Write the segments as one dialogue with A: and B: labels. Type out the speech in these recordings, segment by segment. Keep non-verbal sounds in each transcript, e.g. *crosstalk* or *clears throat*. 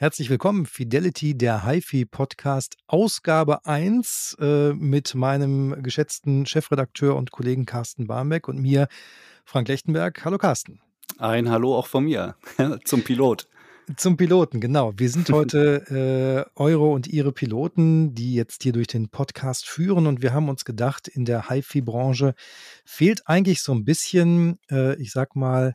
A: Herzlich willkommen, Fidelity, der HiFi Podcast, Ausgabe 1 äh, mit meinem geschätzten Chefredakteur und Kollegen Carsten Barmbek und mir, Frank Lechtenberg. Hallo Carsten.
B: Ein Hallo auch von mir *laughs* zum Pilot.
A: Zum Piloten, genau. Wir sind *laughs* heute äh, eure und ihre Piloten, die jetzt hier durch den Podcast führen und wir haben uns gedacht, in der HiFi-Branche fehlt eigentlich so ein bisschen, äh, ich sag mal,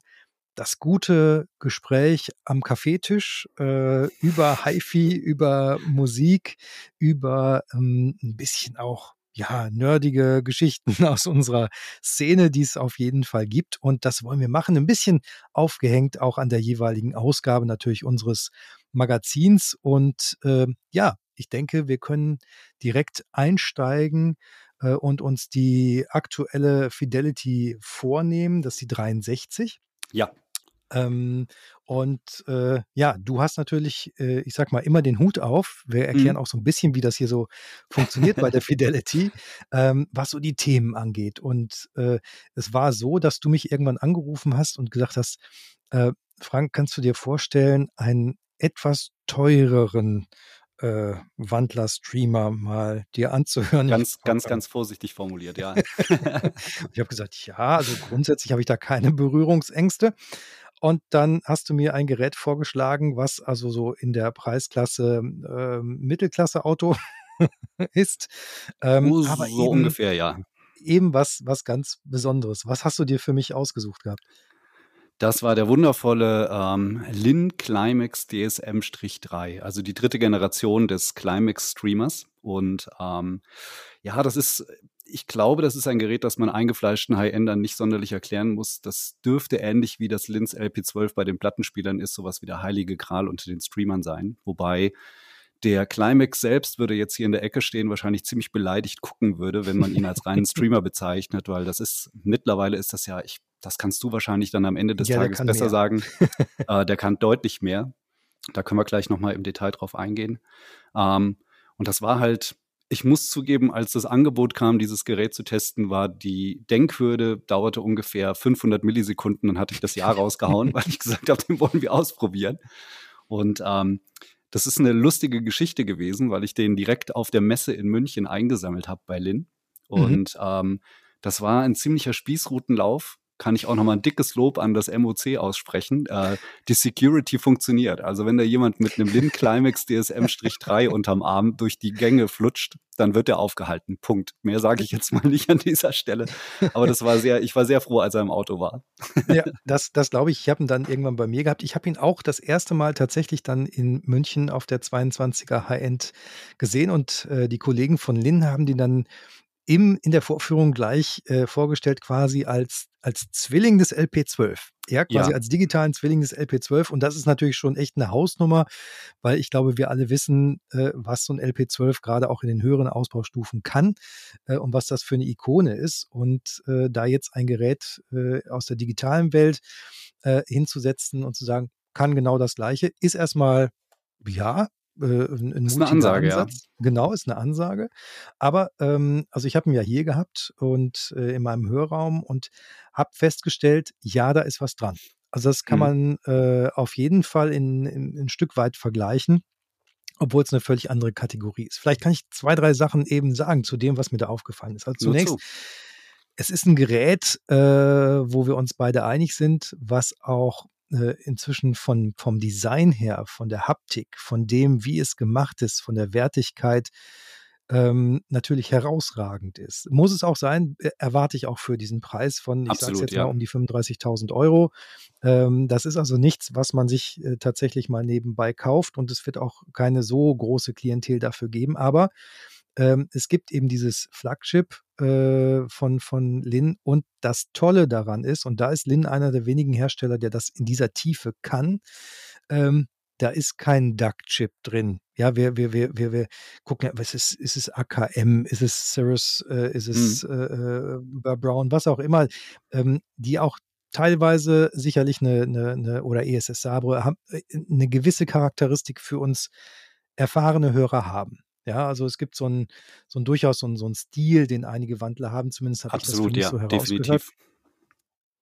A: das gute Gespräch am Kaffeetisch äh, über HiFi, über Musik, über ähm, ein bisschen auch ja, nerdige Geschichten *laughs* aus unserer Szene, die es auf jeden Fall gibt. Und das wollen wir machen. Ein bisschen aufgehängt auch an der jeweiligen Ausgabe natürlich unseres Magazins. Und äh, ja, ich denke, wir können direkt einsteigen äh, und uns die aktuelle Fidelity vornehmen. Das ist die 63.
B: Ja.
A: Ähm, und äh, ja, du hast natürlich, äh, ich sag mal, immer den Hut auf. Wir erklären mhm. auch so ein bisschen, wie das hier so funktioniert bei der *laughs* Fidelity, ähm, was so die Themen angeht. Und äh, es war so, dass du mich irgendwann angerufen hast und gesagt hast, äh, Frank, kannst du dir vorstellen, einen etwas teureren äh, Wandler-Streamer mal dir anzuhören.
B: Ganz, ganz, ganz vorsichtig formuliert, ja. *laughs*
A: ich habe gesagt, ja, also grundsätzlich habe ich da keine Berührungsängste. Und dann hast du mir ein Gerät vorgeschlagen, was also so in der Preisklasse äh, Mittelklasse-Auto *laughs* ist.
B: Ähm, oh, aber so eben, ungefähr, ja.
A: Eben was, was ganz Besonderes. Was hast du dir für mich ausgesucht gehabt?
B: Das war der wundervolle ähm, Lin Climax DSM-3, also die dritte Generation des Climax-Streamers. Und ähm, ja, das ist ich glaube, das ist ein Gerät, das man eingefleischten High-Endern nicht sonderlich erklären muss. Das dürfte ähnlich wie das Linz LP12 bei den Plattenspielern ist, sowas wie der heilige Gral unter den Streamern sein. Wobei der Climax selbst würde jetzt hier in der Ecke stehen, wahrscheinlich ziemlich beleidigt gucken würde, wenn man ihn als reinen *laughs* Streamer bezeichnet, weil das ist, mittlerweile ist das ja, ich, das kannst du wahrscheinlich dann am Ende des ja, Tages besser mehr. sagen. *laughs* äh, der kann deutlich mehr. Da können wir gleich nochmal im Detail drauf eingehen. Ähm, und das war halt, ich muss zugeben, als das Angebot kam, dieses Gerät zu testen, war die Denkhürde, dauerte ungefähr 500 Millisekunden, dann hatte ich das Jahr rausgehauen, weil ich gesagt habe, den wollen wir ausprobieren. Und ähm, das ist eine lustige Geschichte gewesen, weil ich den direkt auf der Messe in München eingesammelt habe bei Lin. Mhm. Und mhm. ähm, das war ein ziemlicher Spießrutenlauf kann ich auch nochmal ein dickes Lob an das MOC aussprechen. Äh, die Security funktioniert. Also wenn da jemand mit einem Lin Climax DSM-3 *laughs* unterm Arm durch die Gänge flutscht, dann wird er aufgehalten. Punkt. Mehr sage ich jetzt mal nicht an dieser Stelle. Aber das war sehr, ich war sehr froh, als er im Auto war.
A: Ja, das, das glaube ich. Ich habe ihn dann irgendwann bei mir gehabt. Ich habe ihn auch das erste Mal tatsächlich dann in München auf der 22er High-End gesehen und äh, die Kollegen von Lin haben die dann im, in der Vorführung gleich äh, vorgestellt, quasi als, als Zwilling des LP12. Ja, quasi ja. als digitalen Zwilling des LP12. Und das ist natürlich schon echt eine Hausnummer, weil ich glaube, wir alle wissen, äh, was so ein LP12 gerade auch in den höheren Ausbaustufen kann äh, und was das für eine Ikone ist. Und äh, da jetzt ein Gerät äh, aus der digitalen Welt äh, hinzusetzen und zu sagen, kann genau das Gleiche, ist erstmal, ja,
B: äh, ein, ein ist eine Ansage, Ansatz. Ja.
A: Genau, ist eine Ansage. Aber ähm, also ich habe ihn ja hier gehabt und äh, in meinem Hörraum und habe festgestellt, ja, da ist was dran. Also das kann mhm. man äh, auf jeden Fall in, in, in ein Stück weit vergleichen, obwohl es eine völlig andere Kategorie ist. Vielleicht kann ich zwei, drei Sachen eben sagen zu dem, was mir da aufgefallen ist. Also zunächst, es ist ein Gerät, äh, wo wir uns beide einig sind, was auch äh, inzwischen von, vom Design her, von der Haptik, von dem, wie es gemacht ist, von der Wertigkeit, ähm, natürlich herausragend ist. Muss es auch sein, äh, erwarte ich auch für diesen Preis von, ich sage jetzt ja. mal, um die 35.000 Euro. Ähm, das ist also nichts, was man sich äh, tatsächlich mal nebenbei kauft und es wird auch keine so große Klientel dafür geben. Aber ähm, es gibt eben dieses Flagship äh, von, von Lin und das Tolle daran ist, und da ist Lin einer der wenigen Hersteller, der das in dieser Tiefe kann, ähm, da ist kein Duck-Chip drin. Ja, wir, wir, wir, wir, wir gucken, was ist, ist es AKM, ist es Cirrus, äh, ist es mhm. äh, Brown, was auch immer, ähm, die auch teilweise sicherlich eine, eine, eine oder ESS Sabre haben, äh, eine gewisse Charakteristik für uns erfahrene Hörer haben. Ja, also es gibt so ein, so ein durchaus so ein, so ein Stil, den einige Wandler haben, zumindest habe ich das für mich ja, so herausgehört. Definitiv.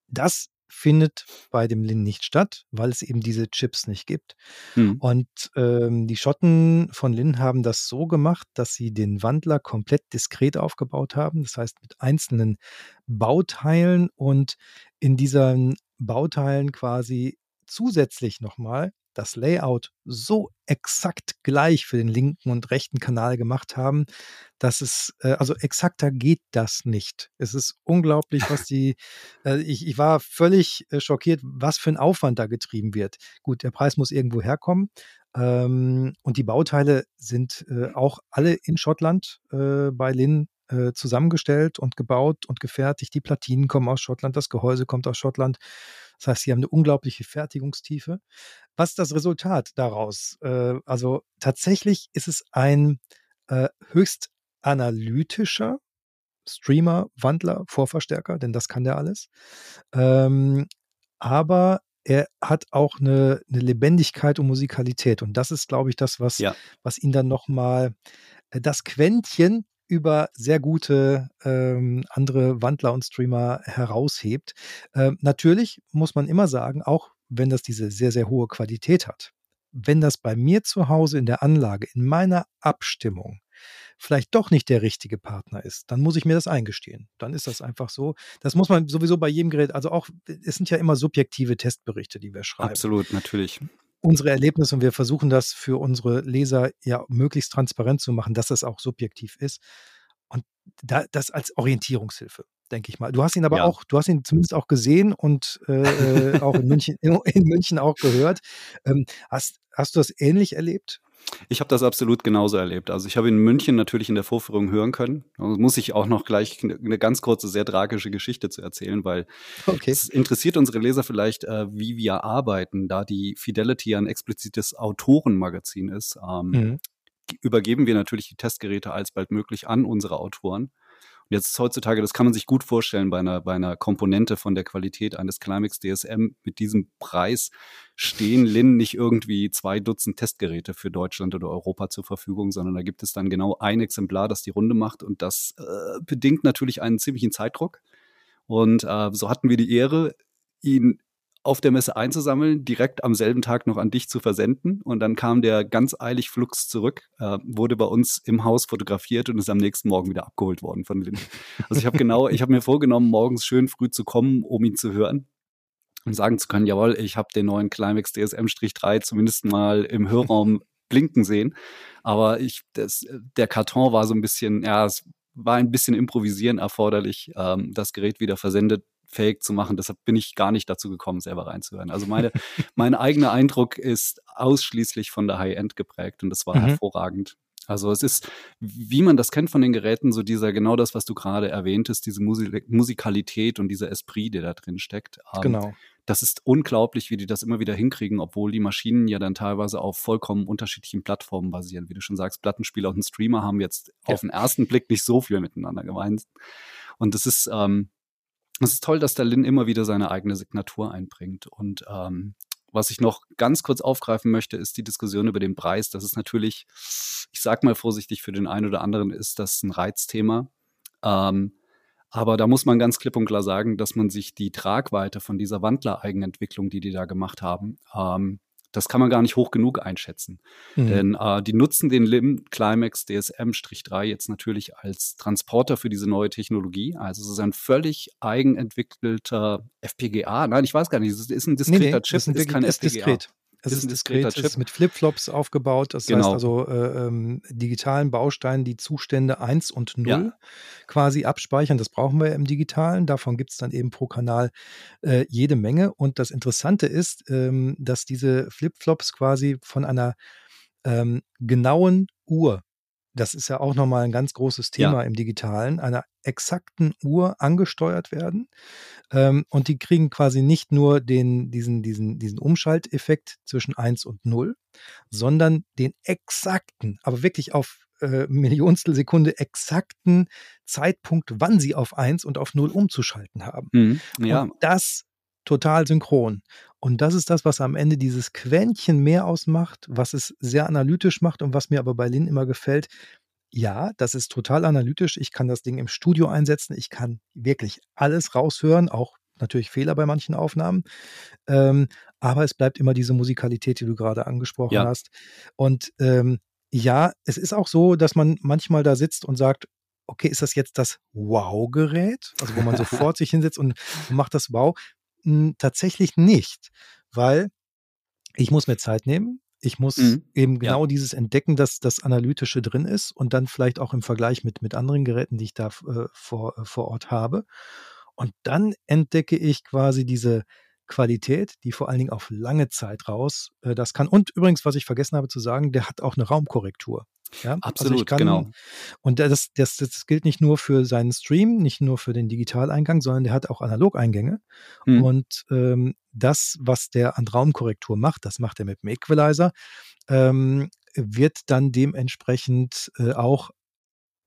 A: Das findet bei dem Lin nicht statt, weil es eben diese Chips nicht gibt.
B: Mhm.
A: Und ähm, die Schotten von Lin haben das so gemacht, dass sie den Wandler komplett diskret aufgebaut haben. Das heißt mit einzelnen Bauteilen und in diesen Bauteilen quasi zusätzlich nochmal das Layout so exakt gleich für den linken und rechten Kanal gemacht haben, dass es, äh, also exakter geht das nicht. Es ist unglaublich, was die, *laughs* äh, ich, ich war völlig äh, schockiert, was für ein Aufwand da getrieben wird. Gut, der Preis muss irgendwo herkommen. Ähm, und die Bauteile sind äh, auch alle in Schottland äh, bei Lin äh, zusammengestellt und gebaut und gefertigt. Die Platinen kommen aus Schottland, das Gehäuse kommt aus Schottland. Das heißt, sie haben eine unglaubliche Fertigungstiefe. Was ist das Resultat daraus? Äh, also tatsächlich ist es ein äh, höchst analytischer Streamer, Wandler, Vorverstärker, denn das kann der alles. Ähm, aber er hat auch eine, eine, Lebendigkeit und Musikalität. Und das ist, glaube ich, das, was,
B: ja.
A: was ihn dann nochmal äh, das Quäntchen über sehr gute ähm, andere Wandler und Streamer heraushebt. Ähm, natürlich muss man immer sagen, auch wenn das diese sehr, sehr hohe Qualität hat, wenn das bei mir zu Hause in der Anlage, in meiner Abstimmung, vielleicht doch nicht der richtige Partner ist, dann muss ich mir das eingestehen. Dann ist das einfach so. Das muss man sowieso bei jedem Gerät, also auch, es sind ja immer subjektive Testberichte, die wir schreiben.
B: Absolut, natürlich
A: unsere Erlebnisse und wir versuchen das für unsere Leser ja möglichst transparent zu machen, dass das auch subjektiv ist. Da, das als Orientierungshilfe, denke ich mal. Du hast ihn aber ja. auch, du hast ihn zumindest auch gesehen und äh, auch in München, *laughs* in München auch gehört. Ähm, hast, hast du das ähnlich erlebt?
B: Ich habe das absolut genauso erlebt. Also ich habe in München natürlich in der Vorführung hören können. Also muss ich auch noch gleich eine ganz kurze, sehr tragische Geschichte zu erzählen, weil okay. es interessiert unsere Leser vielleicht, äh, wie wir arbeiten, da die Fidelity ein explizites Autorenmagazin ist. Ähm, mhm. Übergeben wir natürlich die Testgeräte alsbald möglich an unsere Autoren jetzt heutzutage, das kann man sich gut vorstellen bei einer, bei einer Komponente von der Qualität eines Climax DSM mit diesem Preis stehen Lin nicht irgendwie zwei Dutzend Testgeräte für Deutschland oder Europa zur Verfügung, sondern da gibt es dann genau ein Exemplar, das die Runde macht und das äh, bedingt natürlich einen ziemlichen Zeitdruck. Und äh, so hatten wir die Ehre, ihn auf der Messe einzusammeln, direkt am selben Tag noch an dich zu versenden. Und dann kam der ganz eilig flugs zurück, äh, wurde bei uns im Haus fotografiert und ist am nächsten Morgen wieder abgeholt worden von Lin. Also ich habe genau, ich habe mir vorgenommen, morgens schön früh zu kommen, um ihn zu hören und sagen zu können, jawohl, ich habe den neuen Climax DSM-3 zumindest mal im Hörraum *laughs* blinken sehen. Aber ich, das, der Karton war so ein bisschen, ja, es war ein bisschen improvisieren erforderlich. Ähm, das Gerät wieder versendet fähig zu machen. Deshalb bin ich gar nicht dazu gekommen, selber reinzuhören. Also meine, *laughs* mein eigener Eindruck ist ausschließlich von der High-End geprägt und das war mhm. hervorragend. Also es ist, wie man das kennt von den Geräten, so dieser, genau das, was du gerade erwähntest, diese Musik Musikalität und dieser Esprit, der da drin steckt.
A: Ähm, genau.
B: Das ist unglaublich, wie die das immer wieder hinkriegen, obwohl die Maschinen ja dann teilweise auf vollkommen unterschiedlichen Plattformen basieren. Wie du schon sagst, Plattenspieler und ein Streamer haben jetzt ja. auf den ersten Blick nicht so viel miteinander gemeint. Und das ist, ähm, es ist toll, dass der Lin immer wieder seine eigene Signatur einbringt. Und ähm, was ich noch ganz kurz aufgreifen möchte, ist die Diskussion über den Preis. Das ist natürlich, ich sag mal vorsichtig, für den einen oder anderen ist das ein Reizthema. Ähm, aber da muss man ganz klipp und klar sagen, dass man sich die Tragweite von dieser Wandler-Eigenentwicklung, die die da gemacht haben, ähm, das kann man gar nicht hoch genug einschätzen. Mhm. Denn äh, die nutzen den LIM Climax DSM-3 jetzt natürlich als Transporter für diese neue Technologie. Also es ist ein völlig eigenentwickelter FPGA. Nein, ich weiß gar nicht, es ist ein diskreter nee, nee,
A: Chip, ist, ein, ist kein ist FPGA. Diskret. Es ist, ist diskret, es ist mit Flipflops aufgebaut. Das genau. heißt also äh, ähm, digitalen Bausteinen die Zustände 1 und 0 ja. quasi abspeichern. Das brauchen wir im Digitalen. Davon gibt es dann eben pro Kanal äh, jede Menge. Und das Interessante ist, ähm, dass diese Flipflops quasi von einer ähm, genauen Uhr das ist ja auch nochmal ein ganz großes Thema ja. im Digitalen, einer exakten Uhr angesteuert werden. Ähm, und die kriegen quasi nicht nur den, diesen, diesen, diesen Umschalteffekt zwischen 1 und 0, sondern den exakten, aber wirklich auf äh, Millionstel Sekunde exakten Zeitpunkt, wann sie auf 1 und auf 0 umzuschalten haben.
B: Mhm, ja.
A: Und das total synchron. Und das ist das, was am Ende dieses Quäntchen mehr ausmacht, was es sehr analytisch macht und was mir aber bei Lin immer gefällt. Ja, das ist total analytisch. Ich kann das Ding im Studio einsetzen. Ich kann wirklich alles raushören, auch natürlich Fehler bei manchen Aufnahmen. Ähm, aber es bleibt immer diese Musikalität, die du gerade angesprochen
B: Ja.
A: hast. Und ähm, ja, es ist auch so, dass man manchmal da sitzt und sagt, okay, ist das jetzt das Wow-Gerät? Also wo man sofort *laughs* sich hinsetzt und macht das Wow? Tatsächlich nicht, weil ich muss mir Zeit nehmen. Ich muss
B: Mhm.
A: eben
B: Ja.
A: genau dieses entdecken, dass das Analytische drin ist und dann vielleicht auch im Vergleich mit, mit anderen Geräten, die ich da äh, vor, äh, vor Ort habe. Und dann entdecke ich quasi diese Qualität, die vor allen Dingen auf lange Zeit raus äh, das kann. Und übrigens, was ich vergessen habe zu sagen, der hat auch eine Raumkorrektur. Ja? Also ich
B: Absolut,
A: kann,
B: genau.
A: und das, das, das gilt nicht nur für seinen Stream, nicht nur für den Digitaleingang, sondern der hat auch Analogeingänge.
B: Mhm.
A: Und ähm, das, was der an Raumkorrektur macht, das macht er mit dem Equalizer, ähm, wird dann dementsprechend äh, auch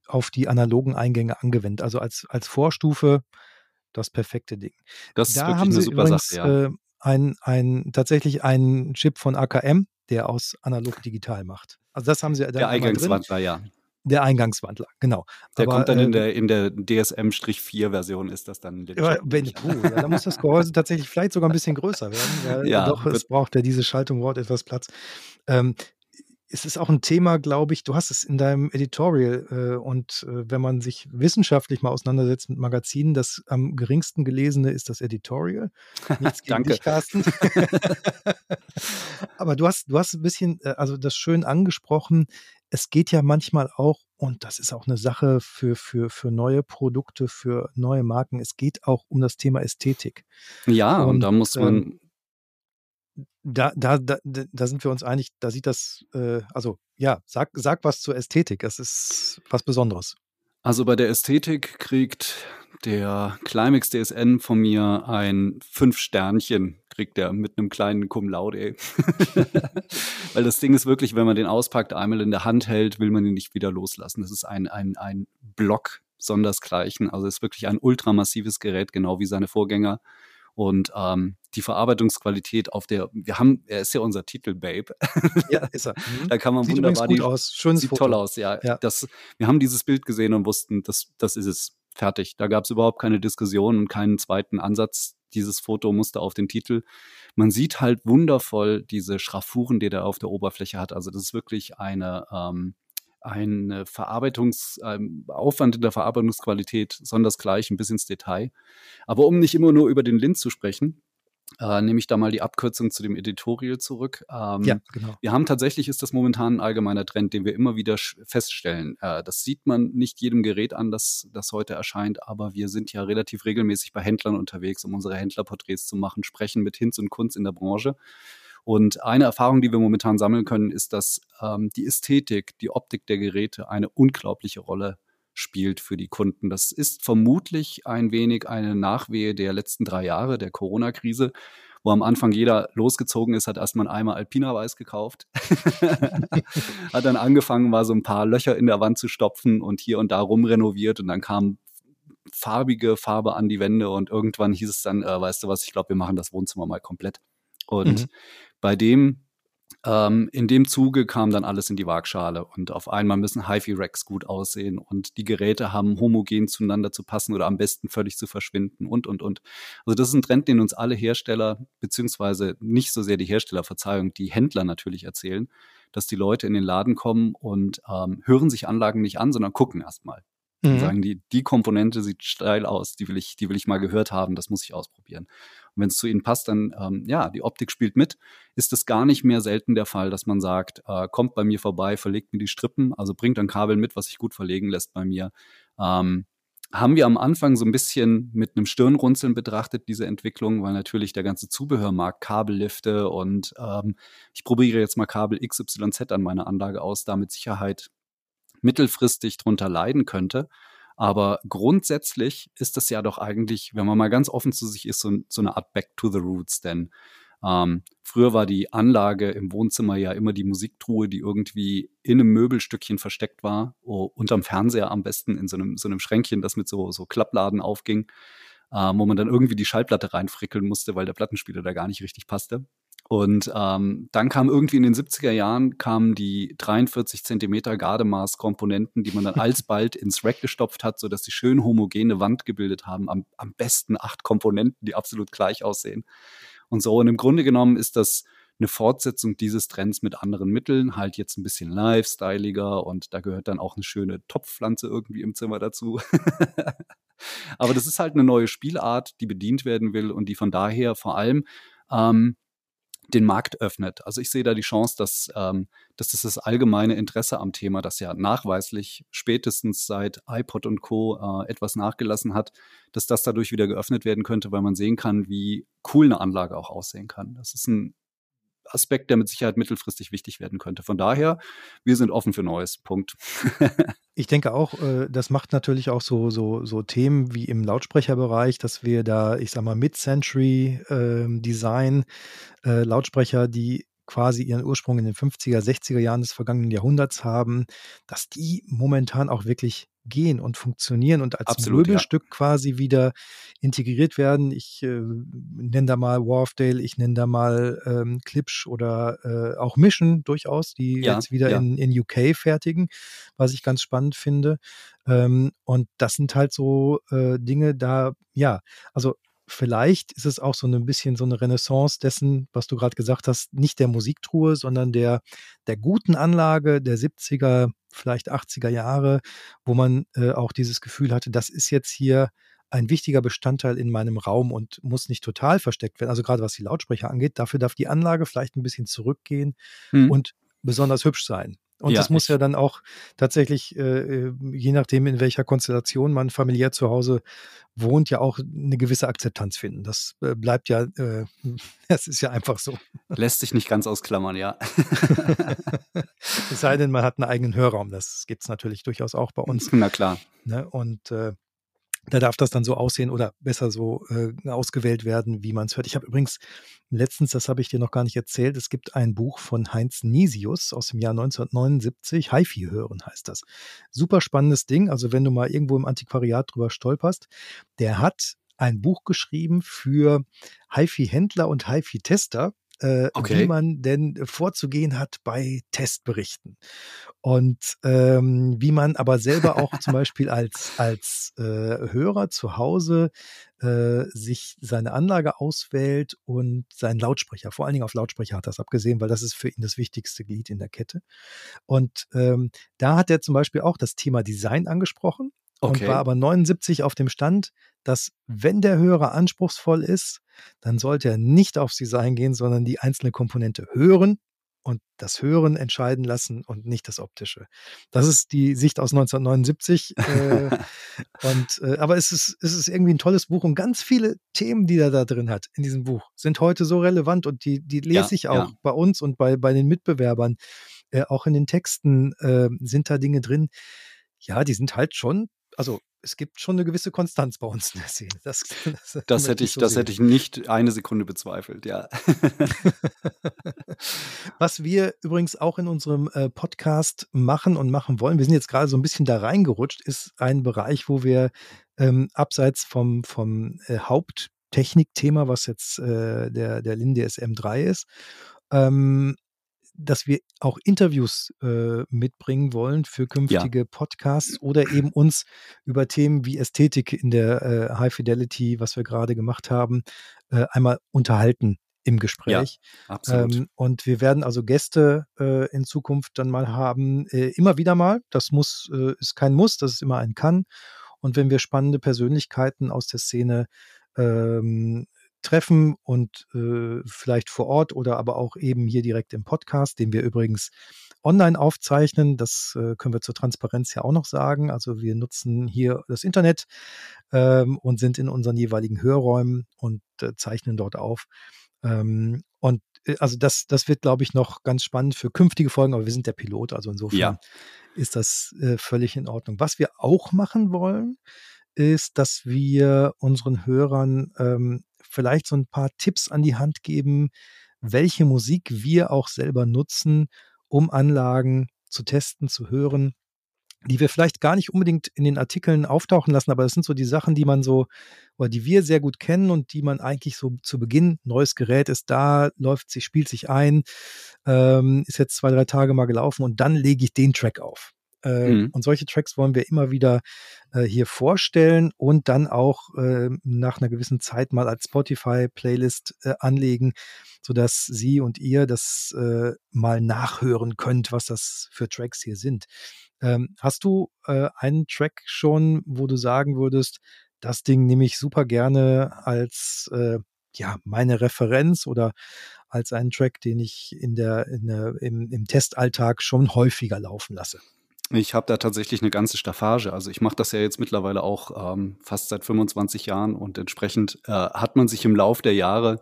A: auf die analogen Eingänge angewendet. Also als, als Vorstufe das perfekte Ding.
B: Das ist
A: Da
B: wirklich
A: haben
B: eine
A: sie
B: super
A: übrigens
B: Sache, ja.
A: äh, ein, ein, tatsächlich einen Chip von AKM, der aus analog digital macht. Also das haben sie
B: Der. Eingangswandler, ja.
A: Der Eingangswandler, genau.
B: Der
A: Aber
B: kommt dann in
A: äh,
B: der, in der DSM-4-Version ist das dann
A: ja, wenn, puh, ja, da muss das Gehäuse tatsächlich vielleicht sogar ein bisschen größer werden, *laughs* weil äh,
B: Ja,
A: doch, es braucht ja diese Schaltung, braucht etwas Platz. Ähm, es ist auch ein Thema, glaube ich, du hast es in deinem Editorial äh, und äh, wenn man sich wissenschaftlich mal auseinandersetzt mit Magazinen, das am geringsten gelesene ist das Editorial. Nichts *laughs* gegen
B: danke.
A: dich, Carsten. *laughs* Aber du hast, du hast ein bisschen, äh, also das schön angesprochen. Es geht ja manchmal auch, und das ist auch eine Sache für, für, für neue Produkte, für neue Marken, es geht auch um das Thema Ästhetik.
B: Ja, und
A: Und
B: da muss
A: ähm,
B: man,
A: da, da, da, da sind wir uns einig, da sieht das, äh, also ja, sag, sag was zur Ästhetik. Das ist was Besonderes.
B: also bei der Ästhetik kriegt der Climax DSN von mir ein fünf Sternchen, kriegt er mit einem kleinen Cum Laude. *laughs* Weil das Ding ist wirklich, wenn man den auspackt, einmal in der Hand hält, will man ihn nicht wieder loslassen. Das ist ein, ein, ein Block sondersgleichen. Also es ist wirklich ein ultramassives Gerät, genau wie seine Vorgänger. Und ähm, die Verarbeitungsqualität auf der, wir haben, er ist ja unser Titel Babe. *laughs*
A: Ja, ist er. Mhm.
B: da kann man
A: Sieht
B: wunderbar
A: gut
B: die,
A: aus. Schönes
B: sieht
A: Foto.
B: toll aus, ja.
A: Ja.
B: Das, wir haben dieses Bild gesehen und wussten, das, das ist es. Fertig. Da gab es überhaupt keine Diskussion und keinen zweiten Ansatz. Dieses Foto musste auf den Titel. Man sieht halt wundervoll diese Schraffuren, die der auf der Oberfläche hat. Also das ist wirklich eine, ähm, ein Verarbeitungs, ähm, Aufwand in der Verarbeitungsqualität, sondersgleichen bis ins Detail. Aber um nicht immer nur über den Lint zu sprechen, äh, nehme ich da mal die Abkürzung zu dem Editorial zurück. Ähm,
A: Ja, genau.
B: wir haben tatsächlich, ist das momentan ein allgemeiner Trend, den wir immer wieder feststellen. Äh, das sieht man nicht jedem Gerät an, das, das heute erscheint, aber wir sind ja relativ regelmäßig bei Händlern unterwegs, um unsere Händlerporträts zu machen, sprechen mit Hinz und Kunz in der Branche. Und eine Erfahrung, die wir momentan sammeln können, ist, dass ähm, die Ästhetik, die Optik der Geräte eine unglaubliche Rolle spielt für die Kunden. Das ist vermutlich ein wenig eine Nachwehe der letzten drei Jahre, der Corona-Krise, wo am Anfang jeder losgezogen ist, hat erstmal einmal Alpina Weiß gekauft, *laughs* hat dann angefangen, mal so ein paar Löcher in der Wand zu stopfen und hier und da rumrenoviert und dann kam farbige Farbe an die Wände und irgendwann hieß es dann, äh, weißt du was, ich glaube, wir machen das Wohnzimmer mal komplett. Und
A: Mhm.
B: Bei dem, ähm, in dem Zuge kam dann alles in die Waagschale und auf einmal müssen HiFi-Racks gut aussehen und die Geräte haben homogen zueinander zu passen oder am besten völlig zu verschwinden und, und, und. Also das ist ein Trend, den uns alle Hersteller, beziehungsweise nicht so sehr die Hersteller, Verzeihung, die Händler natürlich erzählen, dass die Leute in den Laden kommen und ähm, hören sich Anlagen nicht an, sondern gucken erstmal.
A: Mhm.
B: sagen die, die Komponente sieht steil aus, die will ich, die will ich mal gehört haben, das muss ich ausprobieren. Und wenn es zu ihnen passt, dann ähm, ja, die Optik spielt mit. Ist es gar nicht mehr selten der Fall, dass man sagt, äh, kommt bei mir vorbei, verlegt mir die Strippen, also bringt ein Kabel mit, was sich gut verlegen lässt bei mir. Ähm, haben wir am Anfang so ein bisschen mit einem Stirnrunzeln betrachtet, diese Entwicklung, weil natürlich der ganze Zubehörmarkt, Kabellifte und ähm, ich probiere jetzt mal Kabel XYZ an meiner Anlage aus, da mit Sicherheit mittelfristig drunter leiden könnte. Aber grundsätzlich ist das ja doch eigentlich, wenn man mal ganz offen zu sich ist, so, so eine Art Back to the Roots. Denn ähm, früher war die Anlage im Wohnzimmer ja immer die Musiktruhe, die irgendwie in einem Möbelstückchen versteckt war, oh, unterm Fernseher am besten in so einem, so einem Schränkchen, das mit so, so Klappladen aufging, ähm, wo man dann irgendwie die Schallplatte reinfrickeln musste, weil der Plattenspieler da gar nicht richtig passte. Und ähm, dann kam irgendwie in den 70er Jahren kamen die 43 Zentimeter Gardemaß-Komponenten, die man dann *laughs* alsbald ins Rack gestopft hat, sodass sie schön homogene Wand gebildet haben. Am, am besten acht Komponenten, die absolut gleich aussehen. Und so. Und im Grunde genommen ist das eine Fortsetzung dieses Trends mit anderen Mitteln, halt jetzt ein bisschen lifestyleiger und da gehört dann auch eine schöne Topfpflanze irgendwie im Zimmer dazu. *laughs* Aber das ist halt eine neue Spielart, die bedient werden will und die von daher vor allem ähm, den Markt öffnet. Also ich sehe da die Chance, dass, ähm, dass das, das allgemeine Interesse am Thema, das ja nachweislich spätestens seit iPod und Co. Äh, etwas nachgelassen hat, dass das dadurch wieder geöffnet werden könnte, weil man sehen kann, wie cool eine Anlage auch aussehen kann. Das ist ein Aspekt, der mit Sicherheit mittelfristig wichtig werden könnte. Von daher, wir sind offen für Neues. Punkt. *laughs*
A: ich denke auch, äh, das macht natürlich auch so, so, so Themen wie im Lautsprecherbereich, dass wir da, ich sag mal, Mid-Century-Design, ähm, äh, Lautsprecher, die quasi ihren Ursprung in den 50er, 60er Jahren des vergangenen Jahrhunderts haben, dass die momentan auch wirklich gehen und funktionieren und als Absolut, Möbelstück ja. quasi wieder integriert werden. Ich äh, nenne da mal Wharfdale, ich nenne da mal ähm, Klipsch oder äh, auch Mission durchaus, die ja, jetzt wieder ja. in, in UK fertigen, was ich ganz spannend finde. Ähm, und das sind halt so äh, Dinge, da, ja, also vielleicht ist es auch so ein bisschen so eine Renaissance dessen, was du gerade gesagt hast, nicht der Musiktruhe, sondern der, der guten Anlage der 70er, vielleicht 80er Jahre, wo man äh, auch dieses Gefühl hatte, das ist jetzt hier ein wichtiger Bestandteil in meinem Raum und muss nicht total versteckt werden. Also gerade was die Lautsprecher angeht, dafür darf die Anlage vielleicht ein bisschen zurückgehen mhm. und besonders hübsch sein. Und ja, das muss ja dann auch tatsächlich, äh, äh, je nachdem, in welcher Konstellation man familiär zu Hause wohnt, ja auch eine gewisse Akzeptanz finden. Das äh, bleibt ja, äh, *laughs* das ist ja einfach so.
B: Lässt sich nicht ganz ausklammern, ja. *laughs*
A: es sei denn, man hat einen eigenen Hörraum. Das gibt es natürlich durchaus auch bei *laughs* uns.
B: Na klar.
A: Ne? Und äh, da darf das dann so aussehen oder besser so äh, ausgewählt werden, wie man es hört. Ich habe übrigens letztens, das habe ich dir noch gar nicht erzählt, es gibt ein Buch von Heinz Nisius aus dem Jahr 1979, HiFi hören heißt das. Super spannendes Ding, also wenn du mal irgendwo im Antiquariat drüber stolperst, der hat ein Buch geschrieben für HiFi-Händler und HiFi-Tester, äh, okay. wie man denn vorzugehen hat bei Testberichten. Und ähm, wie man aber selber auch zum *laughs* Beispiel als, als äh, Hörer zu Hause äh, sich seine Anlage auswählt und seinen Lautsprecher, vor allen Dingen auf Lautsprecher hat das abgesehen, weil das ist für ihn das wichtigste Glied in der Kette. Und ähm, da hat er zum Beispiel auch das Thema Design angesprochen okay. und war aber 79 auf dem Stand, dass wenn der Hörer anspruchsvoll ist, dann sollte er nicht aufs Design gehen, sondern die einzelne Komponente hören und das Hören entscheiden lassen und nicht das Optische. Das ist die Sicht aus 1979. äh, *laughs* und, äh, aber es ist, es ist irgendwie ein tolles Buch und ganz viele Themen, die er da drin hat in diesem Buch, sind heute so relevant und die, die lese ja, ich auch ja. bei uns und bei, bei den Mitbewerbern. Äh, auch in den Texten äh, sind da Dinge drin. Ja, die sind halt schon, also es gibt schon eine gewisse Konstanz bei uns in der Szene.
B: Das, *laughs* das, das hätte ich, so das hätte ich nicht eine Sekunde bezweifelt, ja. *laughs*
A: Was wir übrigens auch in unserem äh, Podcast machen und machen wollen, wir sind jetzt gerade so ein bisschen da reingerutscht, ist ein Bereich, wo wir ähm, abseits vom, vom äh, Haupttechnikthema, was jetzt äh, der, der Lin DSM3 ist, ähm, dass wir auch Interviews äh, mitbringen wollen für künftige ja. Podcasts oder eben uns über Themen wie Ästhetik in der äh, High Fidelity, was wir gerade gemacht haben, äh, einmal unterhalten im Gespräch. Ja, absolut. Ähm, und wir werden also Gäste äh, in Zukunft dann mal haben, äh, immer wieder mal. Das muss, äh, ist kein Muss, das ist immer ein Kann. Und wenn wir spannende Persönlichkeiten aus der Szene ähm, treffen und äh, vielleicht vor Ort oder aber auch eben hier direkt im Podcast, den wir übrigens online aufzeichnen. Das äh, können wir zur Transparenz ja auch noch sagen. Also wir nutzen hier das Internet ähm, und sind in unseren jeweiligen Hörräumen und äh, zeichnen dort auf. Ähm, und äh, also das, das wird, glaube ich, noch ganz spannend für künftige Folgen, aber wir sind der Pilot, also insofern ja. ist das äh, völlig in Ordnung. Was wir auch machen wollen, ist, dass wir unseren Hörern ähm, vielleicht so ein paar Tipps an die Hand geben, welche Musik wir auch selber nutzen, um Anlagen zu testen, zu hören, die wir vielleicht gar nicht unbedingt in den Artikeln auftauchen lassen, aber das sind so die Sachen, die man so, oder die wir sehr gut kennen und die man eigentlich so zu Beginn, neues Gerät ist da, läuft sich, spielt sich ein, ähm, ist jetzt zwei, drei Tage mal gelaufen und dann lege ich den Track auf. Äh, mhm. Und solche Tracks wollen wir immer wieder äh, hier vorstellen und dann auch äh, nach einer gewissen Zeit mal als Spotify-Playlist äh, anlegen, sodass Sie und ihr das äh, mal nachhören könnt, was das für Tracks hier sind. Ähm, hast du äh, einen Track schon, wo du sagen würdest, das Ding nehme ich super gerne als ja meine Referenz oder als einen Track, den ich in der, in der im, im Testalltag schon häufiger laufen lasse?
B: Ich habe da tatsächlich eine ganze Staffage. Also ich mache das ja jetzt mittlerweile auch ähm, fast seit 25 Jahren und entsprechend äh, hat man sich im Lauf der Jahre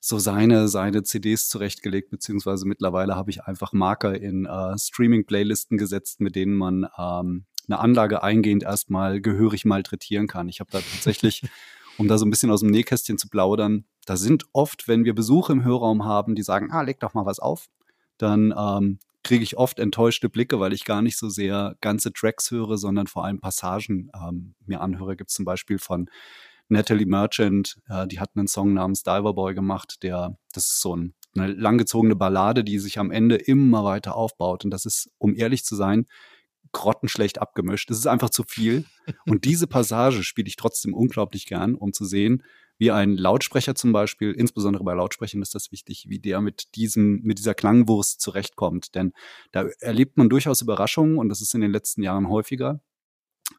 B: so seine, seine CDs zurechtgelegt, beziehungsweise mittlerweile habe ich einfach Marker in äh, Streaming-Playlisten gesetzt, mit denen man ähm, eine Anlage eingehend erstmal gehörig malträtieren kann. Ich habe da tatsächlich, *laughs* um da so ein bisschen aus dem Nähkästchen zu plaudern, da sind oft, wenn wir Besuche im Hörraum haben, die sagen, ah, leg doch mal was auf, dann ähm, kriege ich oft enttäuschte Blicke, weil ich gar nicht so sehr ganze Tracks höre, sondern vor allem Passagen ähm, mir anhöre. Gibt es zum Beispiel von Natalie Merchant, äh, die hat einen Song namens Diver Boy gemacht, der, das ist so ein, eine langgezogene Ballade, die sich am Ende immer weiter aufbaut. Und das ist, um ehrlich zu sein, grottenschlecht abgemischt. Es ist einfach zu viel. Und diese Passage spiele ich trotzdem unglaublich gern, um zu sehen, wie ein Lautsprecher zum Beispiel, insbesondere bei Lautsprechern ist das wichtig, wie der mit diesem, mit dieser Klangwurst zurechtkommt. Denn da erlebt man durchaus Überraschungen und das ist in den letzten Jahren häufiger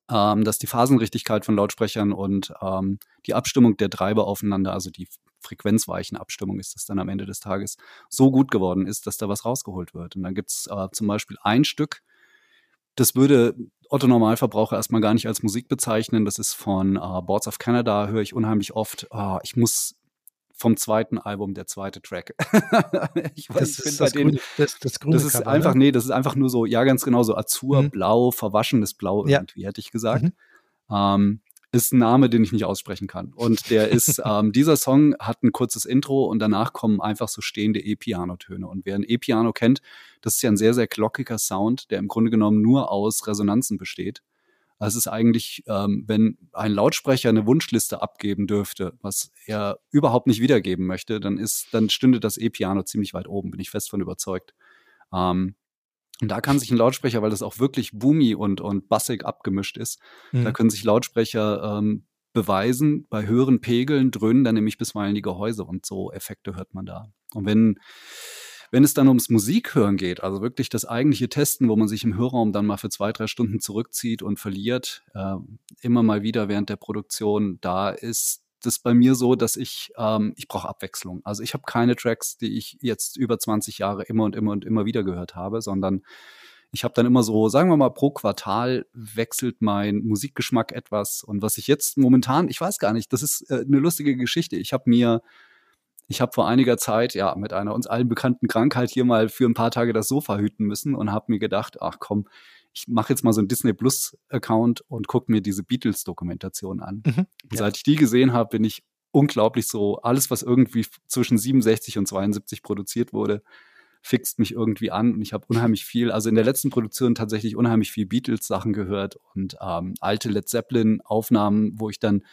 B: ähm, dass die Phasenrichtigkeit von Lautsprechern und ähm, die Abstimmung der Treiber aufeinander, also die frequenzweichen Abstimmung ist das dann am Ende des Tages, so gut geworden ist, dass da was rausgeholt wird. Und dann gibt's äh, zum Beispiel ein Stück, das würde Otto Normalverbraucher erstmal gar nicht als Musik bezeichnen. Das ist von äh, Boards of Canada, höre ich unheimlich oft. Oh, ich muss vom zweiten Album der zweite Track. *laughs*
A: ich weiß, das ich ist das, denen, grüne, das,
B: das, grüne das ist Cover, einfach, ne? nee, das ist einfach nur so, ja, ganz genau, so Azurblau, mhm. verwaschenes Blau irgendwie, ja. hätte ich gesagt. Mhm. Ähm, ist ein Name, den ich nicht aussprechen kann. Und der ist, *laughs* ähm, dieser Song hat ein kurzes Intro und danach kommen einfach so stehende E-Piano-Töne. Und wer ein E-Piano kennt, das ist ja ein sehr, sehr glockiger Sound, der im Grunde genommen nur aus Resonanzen besteht. Also es ist eigentlich, ähm, wenn ein Lautsprecher eine Wunschliste abgeben dürfte, was er überhaupt nicht wiedergeben möchte, dann ist, dann stünde das E-Piano ziemlich weit oben, bin ich fest von überzeugt. Ähm, und da kann sich ein Lautsprecher, weil das auch wirklich boomy und, und bassig abgemischt ist, mhm. da können sich Lautsprecher ähm, beweisen. Bei höheren Pegeln dröhnen dann nämlich bisweilen die Gehäuse und so Effekte hört man da. Und wenn wenn es dann ums Musikhören geht, also wirklich das eigentliche Testen, wo man sich im Hörraum dann mal für zwei, drei Stunden zurückzieht und verliert, äh, immer mal wieder während der Produktion, da ist das bei mir so, dass ich, ähm, ich brauche Abwechslung. Also ich habe keine Tracks, die ich jetzt über 20 Jahre immer und immer und immer wieder gehört habe, sondern ich habe dann immer so, sagen wir mal, pro Quartal wechselt mein Musikgeschmack etwas. Und was ich jetzt momentan, ich weiß gar nicht, das ist äh, eine lustige Geschichte. Ich habe mir ich habe vor einiger Zeit ja mit einer uns allen bekannten Krankheit hier mal für ein paar Tage das Sofa hüten müssen und habe mir gedacht, ach komm, ich mache jetzt mal so einen Disney Plus Account und gucke mir diese Beatles Dokumentation an. Mhm, ja. Seit ich die gesehen habe, bin ich unglaublich so alles, was irgendwie zwischen 67 und 72 produziert wurde, fixt mich irgendwie an und ich habe unheimlich viel, also in der letzten Produktion tatsächlich unheimlich viel Beatles-Sachen gehört und ähm, alte Led Zeppelin-Aufnahmen, wo ich dann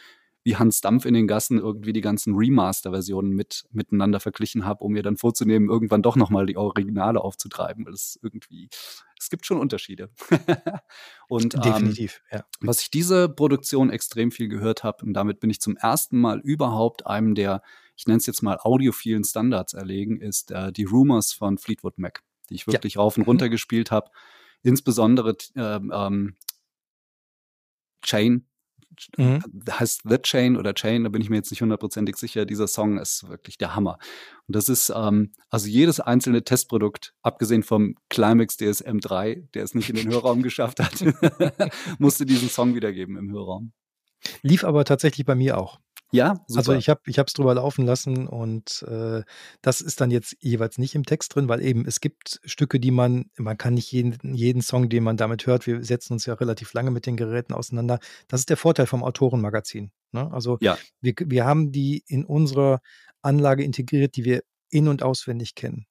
B: wie Hans Dampf in den Gassen irgendwie die ganzen Remaster-Versionen mit, miteinander verglichen habe, um mir dann vorzunehmen, irgendwann doch nochmal die Originale aufzutreiben, weil es irgendwie, es gibt schon Unterschiede. *laughs* und ähm,
A: definitiv, ähm, ja.
B: Was ich diese Produktion extrem viel gehört habe, und damit bin ich zum ersten Mal überhaupt einem der, ich nenne es jetzt mal audiophilen Standards erlegen, ist äh, die Rumors von Fleetwood Mac, die ich wirklich ja. rauf und mhm. runter mhm. gespielt habe. Insbesondere äh, ähm, Chain mhm. heißt The Chain oder Chain, da bin ich mir jetzt nicht hundertprozentig sicher. Dieser Song ist wirklich der Hammer. Und das ist ähm, also jedes einzelne Testprodukt, abgesehen vom Climax DSM 3, der es nicht in den Hörraum geschafft hat, *laughs* musste diesen Song wiedergeben im Hörraum.
A: Lief aber tatsächlich bei mir auch.
B: Ja,
A: also super. Also ich habe ich es drüber laufen lassen und äh, das ist dann jetzt jeweils nicht im Text drin, weil eben es gibt Stücke, die man, man kann nicht jeden, jeden Song, den man damit hört, wir setzen uns ja relativ lange mit den Geräten auseinander. Das ist der Vorteil vom Autorenmagazin. Ne? Also ja. wir, wir haben die in unserer Anlage integriert, die wir in- und auswendig kennen.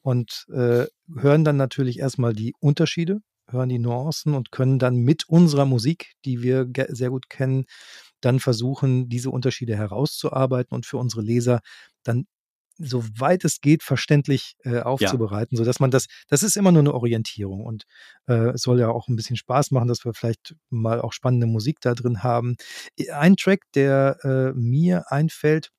A: Und äh, hören dann natürlich erstmal die Unterschiede hören die Nuancen und können dann mit unserer Musik, die wir sehr gut kennen, dann versuchen, diese Unterschiede herauszuarbeiten und für unsere Leser dann soweit es geht, verständlich äh, aufzubereiten, ja. sodass man das, das ist immer nur eine Orientierung und äh, es soll ja auch ein bisschen Spaß machen, dass wir vielleicht mal auch spannende Musik da drin haben. Ein Track, der äh, mir einfällt,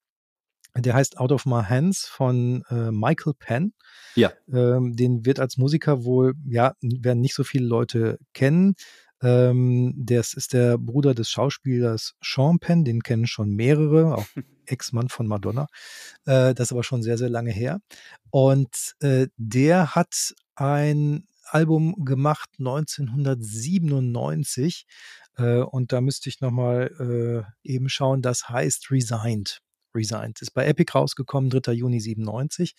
A: der heißt Out of My Hands von äh, Michael Penn.
B: Ja.
A: Ähm, den wird als Musiker wohl, ja, werden nicht so viele Leute kennen. Ähm, das ist der Bruder des Schauspielers Sean Penn, den kennen schon mehrere, auch *laughs* Ex-Mann von Madonna. Äh, das ist aber schon sehr, sehr lange her. Und äh, der hat ein Album gemacht 1997 äh, und da müsste ich nochmal äh, eben schauen, das heißt Resigned. Resigned ist bei Epic rausgekommen, 3. Juni 97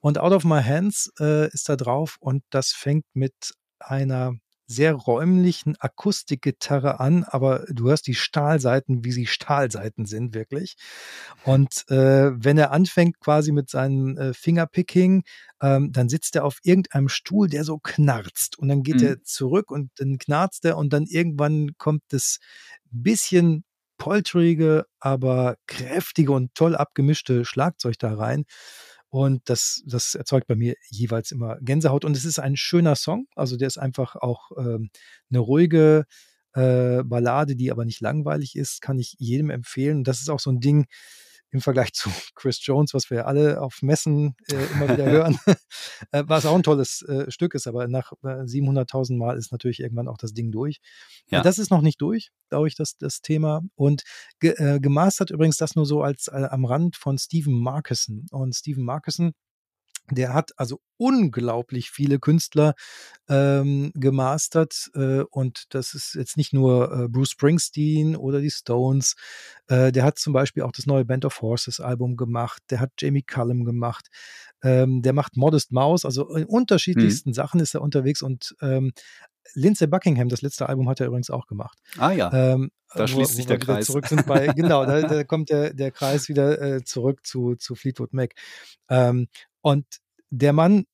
A: und Out of My Hands äh, ist da drauf und das fängt mit einer sehr räumlichen Akustikgitarre an, aber du hörst die Stahlseiten, wie sie Stahlseiten sind, wirklich. Und äh, wenn er anfängt quasi mit seinem äh, Fingerpicking, ähm, dann sitzt er auf irgendeinem Stuhl, der so knarzt. Und dann geht mhm. er zurück und dann knarzt er und dann irgendwann kommt das bisschen polterige, aber kräftige und toll abgemischte Schlagzeug da rein. Und das, das erzeugt bei mir jeweils immer Gänsehaut. Und es ist ein schöner Song. Also der ist einfach auch ähm, eine ruhige äh, Ballade, die aber nicht langweilig ist, kann ich jedem empfehlen. Und das ist auch so ein Ding, im Vergleich zu *laughs* Chris Jones, was wir alle auf Messen äh, immer wieder *laughs* hören, äh, was auch ein tolles äh, Stück ist, aber nach 700.000 äh, Mal ist natürlich irgendwann auch das Ding durch. Ja. Das ist noch nicht durch, glaube ich, das, das Thema. Und ge, äh, gemastert übrigens das nur so als äh, am Rand von Stephen Markison. Und Stephen Markison der hat also unglaublich viele Künstler ähm, gemastert äh, und das ist jetzt nicht nur äh, Bruce Springsteen oder die Stones. Äh, der hat zum Beispiel auch das neue Band of Horses Album gemacht. Der hat Jamie Cullum gemacht. Ähm, der macht Modest Mouse. Also in unterschiedlichsten mhm. Sachen ist er unterwegs und ähm, Lindsay Buckingham, das letzte Album hat er übrigens auch gemacht.
B: Ah ja. Ähm, da schließt wo, sich der Kreis.
A: Zurück sind bei, genau, da, da *laughs* kommt der, der Kreis wieder äh, zurück zu, zu Fleetwood Mac. Ähm, und der Mann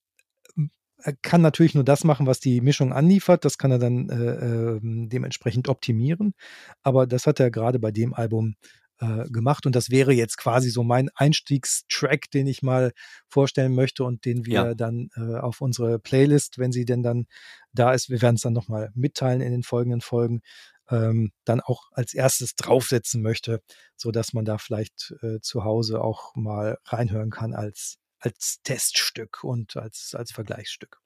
A: äh, kann natürlich nur das machen, was die Mischung anliefert. Das kann er dann äh, äh, dementsprechend optimieren. Aber das hat er gerade bei dem Album äh, gemacht. Und das wäre jetzt quasi so mein Einstiegstrack, den ich mal vorstellen möchte und den wir ja. dann äh, auf unsere Playlist, wenn sie denn dann da ist, wir werden es dann nochmal mitteilen in den folgenden Folgen, ähm, dann auch als erstes draufsetzen möchte, so dass man da vielleicht zu Hause auch mal reinhören kann als als Teststück und als, als Vergleichsstück.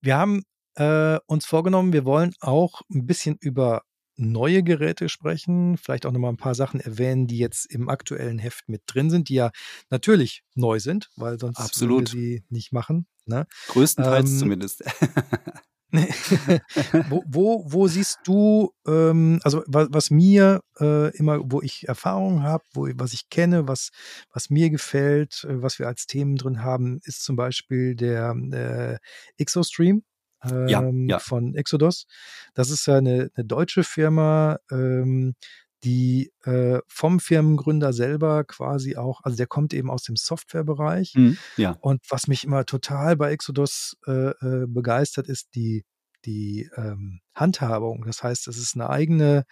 A: Wir haben äh, uns vorgenommen, wir wollen auch ein bisschen über neue Geräte sprechen, vielleicht auch nochmal ein paar Sachen erwähnen, die jetzt im aktuellen Heft mit drin sind, die ja natürlich neu sind, weil sonst
B: Absolut.
A: würden wir sie nicht machen. Ne?
B: Größtenteils ähm, zumindest. *laughs* *laughs*
A: wo, wo, wo, siehst du, ähm, also was, was mir äh, immer, wo ich Erfahrung habe, wo, was ich kenne, was, was mir gefällt, äh, was wir als Themen drin haben, ist zum Beispiel der äh, Exostream. Ähm, ja, ja. von Exodus. Das ist ja eine, eine deutsche Firma, ähm, die äh, vom Firmengründer selber quasi auch, also der kommt eben aus dem Softwarebereich. Mhm, ja. Und was mich immer total bei Exodus äh, äh, begeistert, ist die, die ähm, Handhabung. Das heißt, es ist eine eigene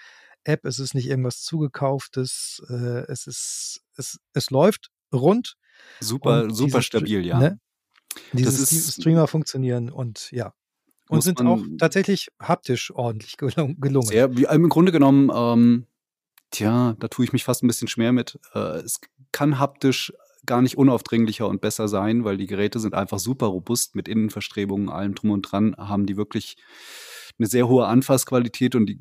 A: App, es ist nicht irgendwas zugekauftes, äh, es ist, es, es läuft rund.
B: Super, super stabil, ja. Ne,
A: diese Streamer funktionieren und ja, und sind auch tatsächlich haptisch ordentlich gelungen.
B: Sehr, im Grunde genommen ähm, Tja, da tue ich mich fast ein bisschen schwer mit. Äh, es kann haptisch gar nicht unaufdringlicher und besser sein, weil die Geräte sind einfach super robust mit Innenverstrebungen, allem drum und dran, haben die wirklich eine sehr hohe Anfassqualität und die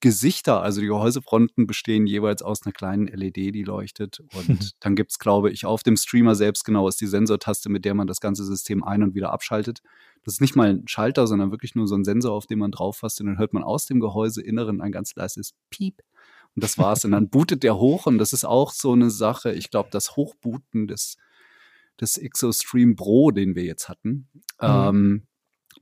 B: Gesichter, also die Gehäusefronten bestehen jeweils aus einer kleinen LED, die leuchtet. Und *laughs* dann gibt es, glaube ich, auf dem Streamer selbst genau ist die Sensortaste, mit der man das ganze System ein- und wieder abschaltet. Das ist nicht mal ein Schalter, sondern wirklich nur so ein Sensor, auf den man drauf fasst und dann hört man aus dem Gehäuseinneren ein ganz leises Piep. Und das war's. Und dann bootet der hoch und das ist auch so eine Sache. Ich glaube, das Hochbooten des, des Exostream Pro, den wir jetzt hatten, mhm. ähm,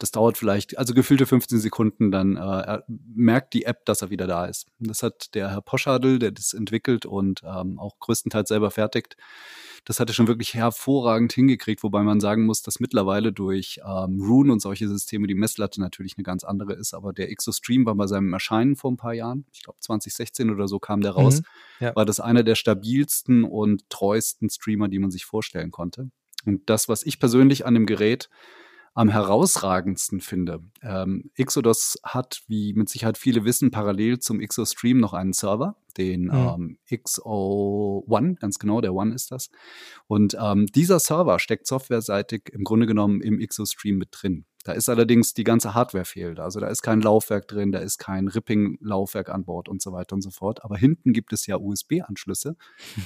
B: das dauert vielleicht, also gefühlte 15 Sekunden, dann äh, merkt die App, dass er wieder da ist. Das hat der Herr Poschadl, der das entwickelt und ähm, auch größtenteils selber fertigt, das hat er schon wirklich hervorragend hingekriegt, wobei man sagen muss, dass mittlerweile durch ähm, Rune und solche Systeme die Messlatte natürlich eine ganz andere ist. Aber der Exostream war bei seinem Erscheinen vor ein paar Jahren, ich glaube 2016 oder so kam der raus, mhm, ja. war das einer der stabilsten und treuesten Streamer, die man sich vorstellen konnte. Und das, was ich persönlich an dem Gerät am herausragendsten finde. Ähm, Exodus hat, wie mit Sicherheit viele wissen, parallel zum Exostream noch einen Server, den mhm. ähm, XO1, ganz genau, der One ist das. Und ähm, dieser Server steckt softwareseitig im Grunde genommen im Exostream mit drin. Da ist allerdings die ganze Hardware fehlt. Also da ist kein Laufwerk drin, da ist kein Ripping-Laufwerk an Bord und so weiter und so fort. Aber hinten gibt es ja USB-Anschlüsse.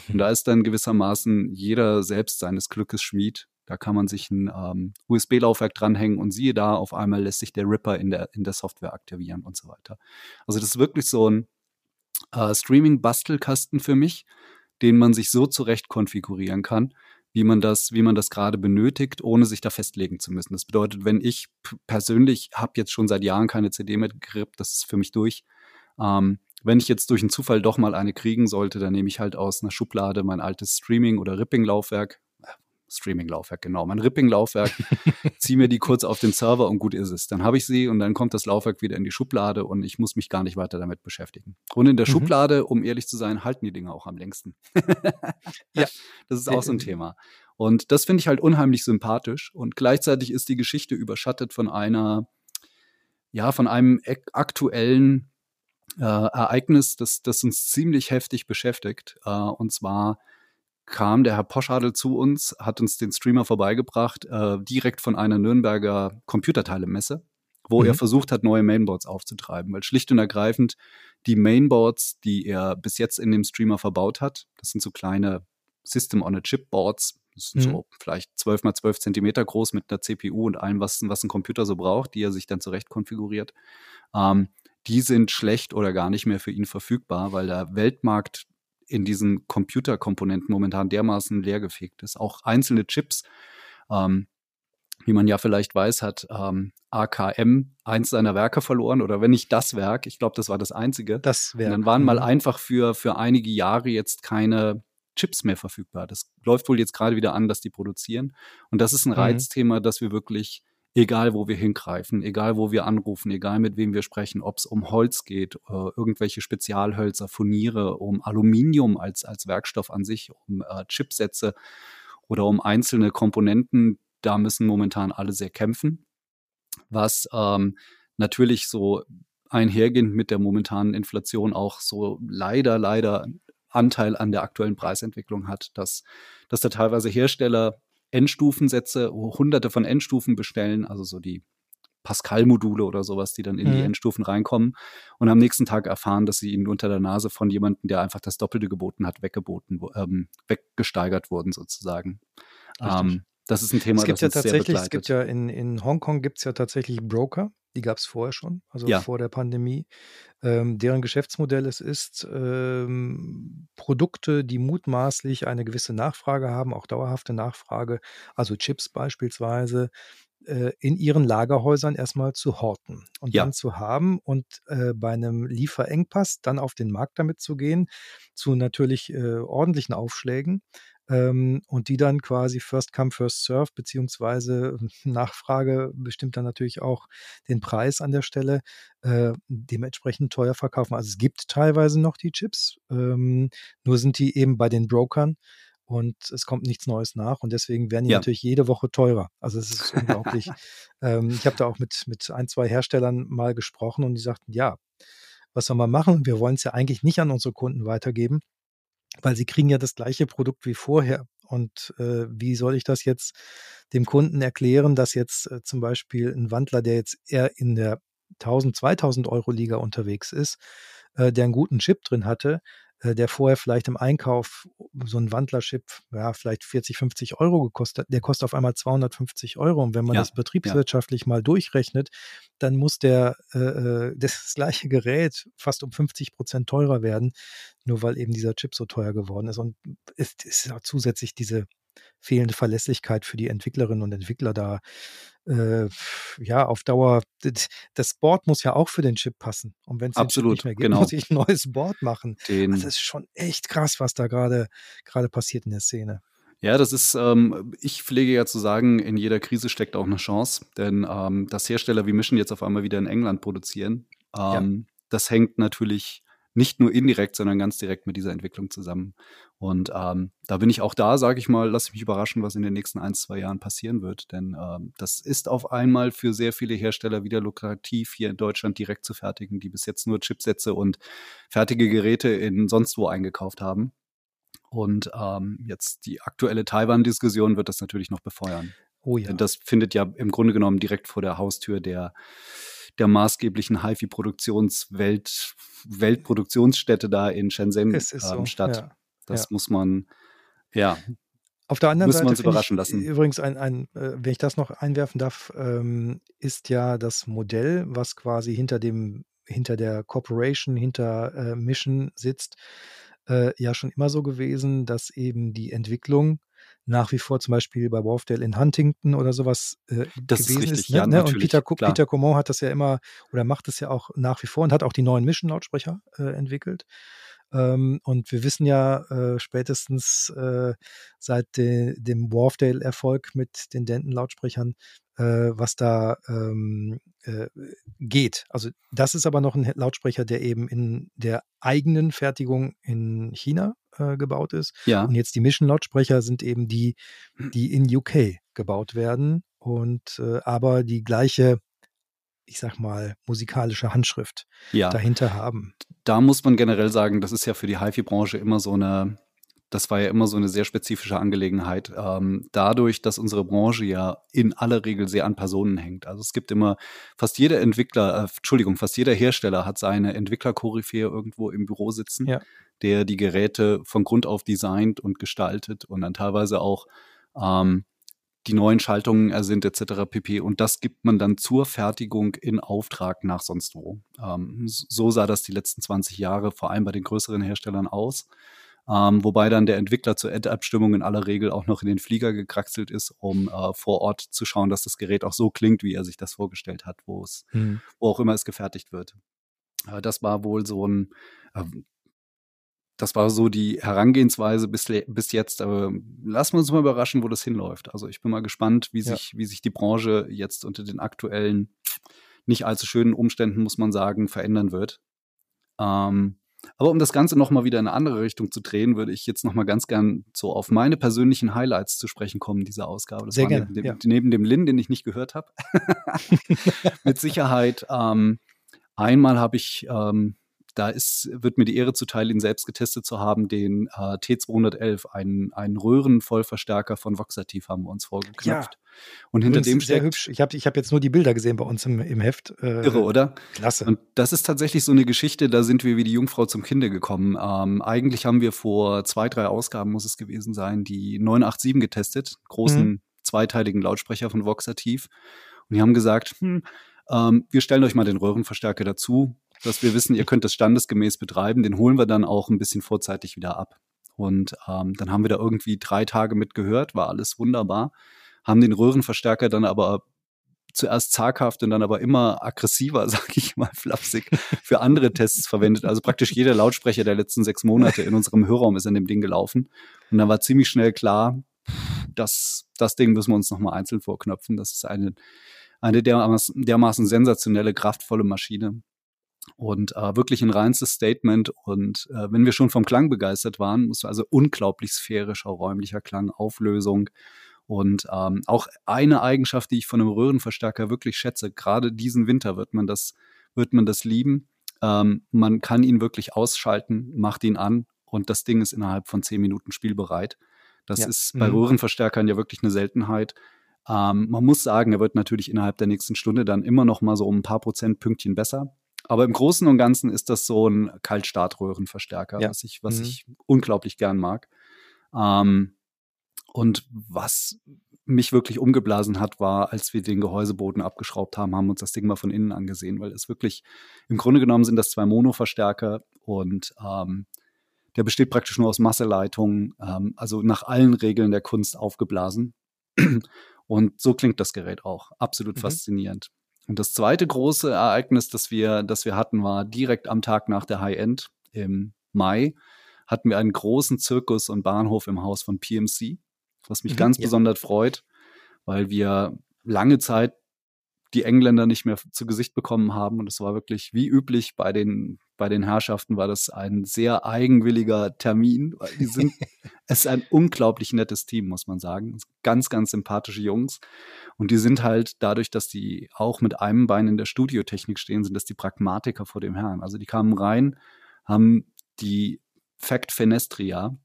B: und da *laughs* ist dann gewissermaßen jeder selbst seines Glückes Schmied da kann man sich ein ähm, USB-Laufwerk dranhängen und siehe da, auf einmal lässt sich der Ripper in der, in der Software aktivieren und so weiter. Also das ist wirklich so ein äh, Streaming-Bastelkasten für mich, den man sich so zurecht konfigurieren kann, wie man das, wie man das gerade benötigt, ohne sich da festlegen zu müssen. Das bedeutet, wenn ich persönlich habe jetzt schon seit Jahren keine CD mehr gegrippt, das ist für mich durch. Ähm, wenn ich jetzt durch einen Zufall doch mal eine kriegen sollte, dann nehme ich halt aus einer Schublade mein altes Streaming- oder Ripping-Laufwerk, Streaming-Laufwerk, genau. Mein Ripping-Laufwerk, *laughs* ziehe mir die kurz auf den Server und gut ist es. Dann habe ich sie und dann kommt das Laufwerk wieder in die Schublade und ich muss mich gar nicht weiter damit beschäftigen. Und in der mhm. Schublade, um ehrlich zu sein, halten die Dinge auch am längsten. ja. *laughs* Das ist auch so ein Thema. Und das finde ich halt unheimlich sympathisch. Und gleichzeitig ist die Geschichte überschattet von einer, ja, von einem aktuellen äh, Ereignis, das, das uns ziemlich heftig beschäftigt. Äh, und zwar kam der Herr Poschadel zu uns, hat uns den Streamer vorbeigebracht, äh, direkt von einer Nürnberger Computerteilemesse, wo mhm. er versucht hat, neue Mainboards aufzutreiben, weil schlicht und ergreifend die Mainboards, die er bis jetzt in dem Streamer verbaut hat, das sind so kleine System-on-a-Chip-Boards, das sind mhm. so vielleicht 12 mal 12 Zentimeter groß mit einer CPU und allem, was, was ein Computer so braucht, die er sich dann zurecht konfiguriert. Ähm, die sind schlecht oder gar nicht mehr für ihn verfügbar, weil der Weltmarkt in diesen Computerkomponenten momentan dermaßen leergefegt ist. Auch einzelne Chips, ähm, wie man ja vielleicht weiß, hat ähm, AKM eins seiner Werke verloren oder wenn nicht das Werk, ich glaube, das war das einzige.
A: Das Werk.
B: Und dann waren mal mhm. einfach für, für einige Jahre jetzt keine Chips mehr verfügbar. Das läuft wohl jetzt gerade wieder an, dass die produzieren. Und das ist ein mhm. Reizthema, dass wir wirklich egal wo wir hingreifen, egal wo wir anrufen, egal mit wem wir sprechen, ob es um Holz geht, äh, irgendwelche Spezialhölzer, Furniere, um Aluminium als, als Werkstoff an sich, um äh, Chipsätze oder um einzelne Komponenten, da müssen momentan alle sehr kämpfen. Was ähm, natürlich so einhergehend mit der momentanen Inflation auch so leider, leider Anteil an der aktuellen Preisentwicklung hat, dass, dass da teilweise Hersteller Endstufensätze, hunderte von Endstufen bestellen, also so die Pascal-Module oder sowas, die dann in mhm. die Endstufen reinkommen und am nächsten Tag erfahren, dass sie ihnen unter der Nase von jemandem, der einfach das Doppelte geboten hat, weggeboten, ähm, weggesteigert wurden sozusagen. Ähm, das ist ein Thema,
A: es gibt
B: das
A: ja tatsächlich, Es gibt ja in, in Hongkong gibt es ja tatsächlich Broker, die gab es vorher schon, also ja. vor der Pandemie. Ähm, deren Geschäftsmodell es ist, ähm, Produkte, die mutmaßlich eine gewisse Nachfrage haben, auch dauerhafte Nachfrage, also Chips beispielsweise, äh, in ihren Lagerhäusern erstmal zu horten und
B: ja.
A: dann zu haben und äh, bei einem Lieferengpass dann auf den Markt damit zu gehen, zu natürlich äh, ordentlichen Aufschlägen ähm, und die dann quasi First Come, First Serve, beziehungsweise *laughs* Nachfrage bestimmt dann natürlich auch den Preis an der Stelle, äh, dementsprechend teuer verkaufen. Also es gibt teilweise noch die Chips, ähm, nur sind die eben bei den Brokern und es kommt nichts Neues nach und deswegen werden die ja. natürlich jede Woche teurer. Also es ist unglaublich. *laughs* ähm, ich habe da auch mit, mit ein, zwei Herstellern mal gesprochen und die sagten, ja, was soll man machen? Wir wollen es ja eigentlich nicht an unsere Kunden weitergeben weil sie kriegen ja das gleiche Produkt wie vorher. Und äh, wie soll ich das jetzt dem Kunden erklären, dass jetzt äh, zum Beispiel ein Wandler, der jetzt eher in der 1000, 2000 Euro Liga unterwegs ist, äh, der einen guten Chip drin hatte, der vorher vielleicht im Einkauf so ein Wandlerchip, ja, vielleicht 40, 50 Euro gekostet, der kostet auf einmal 250 Euro. Und wenn man ja, das betriebswirtschaftlich ja. mal durchrechnet, dann muss der äh, äh *laughs* das gleiche Gerät fast um 50 Prozent teurer werden, nur weil eben dieser Chip so teuer geworden ist. Und es ist ja zusätzlich diese fehlende Verlässlichkeit für die Entwicklerinnen und Entwickler da äh, ja, auf Dauer, das Board muss ja auch für den Chip passen. Und wenn es nicht mehr gibt, *laughs*
B: genau.
A: muss ich ein neues Board machen.
B: Den,
A: Also es ist schon echt krass, was da gerade gerade passiert in der Szene.
B: Ja, das ist, ähm, ich pflege ja zu sagen, in jeder Krise steckt auch eine Chance, denn ähm, dass Hersteller wie Mission jetzt auf einmal wieder in England produzieren, ähm, das hängt natürlich nicht nur indirekt, sondern ganz direkt mit dieser Entwicklung zusammen. Und ähm, da bin ich auch da, sage ich mal, lasse mich überraschen, was in den nächsten ein, zwei Jahren passieren wird. Denn ähm, das ist auf einmal für sehr viele Hersteller wieder lukrativ, hier in Deutschland direkt zu fertigen, die bis jetzt nur Chipsätze und fertige Geräte in sonst wo eingekauft haben. Und ähm, jetzt die aktuelle Taiwan-Diskussion wird das natürlich noch befeuern.
A: Oh ja.
B: Denn das findet ja im Grunde genommen direkt vor der Haustür der, der maßgeblichen HiFi-Produktionswelt, Weltproduktionsstätte da in Shenzhen
A: ist
B: ähm,
A: so,
B: statt.
A: ja.
B: Das
A: ja.
B: muss man, ja,
A: Auf der anderen
B: Müssen wir
A: Seite
B: uns
A: finde
B: überraschen lassen.
A: übrigens ein, ein äh, wenn ich das noch einwerfen darf, ähm, ist ja das Modell, was quasi hinter dem hinter der Corporation, hinter äh, Mission sitzt, äh, ja schon immer so gewesen, dass eben die Entwicklung nach wie vor zum Beispiel bei Wharfdale in Huntington oder sowas äh,
B: Das ist
A: gewesen
B: richtig,
A: ist. Ne?
B: ja,
A: ne? Und Peter,
B: klar.
A: Peter Comont hat das ja immer oder macht es ja auch nach wie vor und hat auch die neuen Mission-Lautsprecher äh, entwickelt. Ähm, und wir wissen ja äh, spätestens äh, seit de dem Wharfdale-Erfolg mit den Denton-Lautsprechern, äh, was da ähm, äh, geht. Also das ist aber noch ein Lautsprecher, der eben in der eigenen Fertigung in China äh, gebaut ist.
B: Ja,
A: Und jetzt die Mission-Lautsprecher sind eben die, die in UK gebaut werden und äh, aber die gleiche, ich sag mal, musikalische Handschrift
B: ja.
A: dahinter haben.
B: Da muss man generell sagen, das ist ja für die HiFi-Branche immer so eine, das war ja immer so eine sehr spezifische Angelegenheit. Ähm, dadurch, dass unsere Branche ja in aller Regel sehr an Personen hängt. Also es gibt immer, fast jeder Entwickler, äh, Entschuldigung, fast jeder Hersteller hat seine Entwicklerkoryphäe irgendwo im Büro sitzen,
A: Ja.
B: Der die Geräte von Grund auf designt und gestaltet und dann teilweise auch ähm, die neuen Schaltungen ersinnt etc. pp. Und das gibt man dann zur Fertigung in Auftrag nach sonst wo. Ähm, so sah das die letzten 20 Jahre vor allem bei den größeren Herstellern aus. Ähm, wobei dann der Entwickler zur Endabstimmung in aller Regel auch noch in den Flieger gekraxelt ist, um äh, vor Ort zu schauen, dass das Gerät auch so klingt, wie er sich das vorgestellt hat, wo es,
A: Hm.
B: wo auch immer es gefertigt wird. Äh, das war wohl so ein, äh, das war so die Herangehensweise bis, bis jetzt. Aber lassen wir uns mal überraschen, wo das hinläuft. Also ich bin mal gespannt, wie
A: Ja.
B: sich, wie sich die Branche jetzt unter den aktuellen, nicht allzu schönen Umständen, muss man sagen, verändern wird. Ähm, aber um das Ganze nochmal wieder in eine andere Richtung zu drehen, würde ich jetzt nochmal ganz gern so auf meine persönlichen Highlights zu sprechen kommen, dieser Ausgabe. Das
A: Sehr
B: war
A: gerne,
B: neben dem,
A: ja.
B: neben dem Lin, den ich nicht gehört habe. *laughs* Mit Sicherheit. Ähm, einmal habe ich, ähm, da ist, wird mir die Ehre zuteil, ihn selbst getestet zu haben, den äh, T211, einen, einen Röhrenvollverstärker von Voxativ haben wir uns vorgeknöpft. Und hinter
A: Übrigens
B: dem
A: sehr
B: steckt,
A: hübsch. Ich habe ich hab jetzt nur die Bilder gesehen bei uns im, im Heft. Äh,
B: irre, oder?
A: Klasse.
B: Und das ist tatsächlich so eine Geschichte, da sind wir wie die Jungfrau zum Kinde gekommen. Ähm, eigentlich haben wir vor zwei, drei Ausgaben, muss es gewesen sein, die 987 getestet, großen
A: Mhm.
B: zweiteiligen Lautsprecher von Voxativ. Und die haben gesagt, hm, ähm, wir stellen euch mal den Röhrenverstärker dazu, dass wir wissen, ihr könnt das standesgemäß betreiben. Den holen wir dann auch ein bisschen vorzeitig wieder ab. Und ähm, dann haben wir da irgendwie drei Tage mit gehört, war alles wunderbar. Haben den Röhrenverstärker dann aber zuerst zaghaft und dann aber immer aggressiver, *laughs* sag ich mal, flapsig, für andere Tests verwendet. Also praktisch jeder Lautsprecher der letzten sechs Monate in unserem Hörraum ist an dem Ding gelaufen. Und dann war ziemlich schnell klar, dass das Ding müssen wir uns nochmal einzeln vorknöpfen. Das ist eine, eine dermaßen, dermaßen sensationelle, kraftvolle Maschine. Und äh, wirklich ein reinstes Statement. Und äh, wenn wir schon vom Klang begeistert waren, muss also unglaublich sphärischer, räumlicher Klang, Auflösung. Und ähm, auch eine Eigenschaft, die ich von einem Röhrenverstärker wirklich schätze, gerade diesen Winter wird man das, wird man das lieben. Ähm, man kann ihn wirklich ausschalten, macht ihn an und das Ding ist innerhalb von zehn Minuten spielbereit. Das
A: Ja.
B: ist bei
A: Mhm.
B: Röhrenverstärkern ja wirklich eine Seltenheit. Ähm, man muss sagen, er wird natürlich innerhalb der nächsten Stunde dann immer noch mal so um ein paar Prozentpünktchen besser. Aber im Großen und Ganzen ist das so ein Kaltstartröhrenverstärker,
A: Ja.
B: was ich, was
A: Mhm.
B: ich unglaublich gern mag. Ähm, und was mich wirklich umgeblasen hat, war, als wir den Gehäuseboden abgeschraubt haben, haben uns das Ding mal von innen angesehen, weil es wirklich, im Grunde genommen sind das zwei Mono-Verstärker und ähm, der besteht praktisch nur aus Masseleitungen, ähm, also nach allen Regeln der Kunst aufgeblasen. Und so klingt das Gerät auch. Absolut mhm. faszinierend. Und das zweite große Ereignis, das wir, das wir hatten, war direkt am Tag nach der High-End im Mai hatten wir einen großen Zirkus und Bahnhof im Haus von PMC, was mich mhm, ganz ja. besonders freut, weil wir lange Zeit die Engländer nicht mehr zu Gesicht bekommen haben. Und es war wirklich wie üblich bei den, bei den Herrschaften war das ein sehr eigenwilliger Termin. Die sind, *laughs* es ist ein unglaublich nettes Team, muss man sagen. Ganz, ganz sympathische Jungs. Und die sind halt dadurch, dass die auch mit einem Bein in der Studiotechnik stehen, sind das die Pragmatiker vor dem Herrn. Also die kamen rein, haben die Fact Fenestria,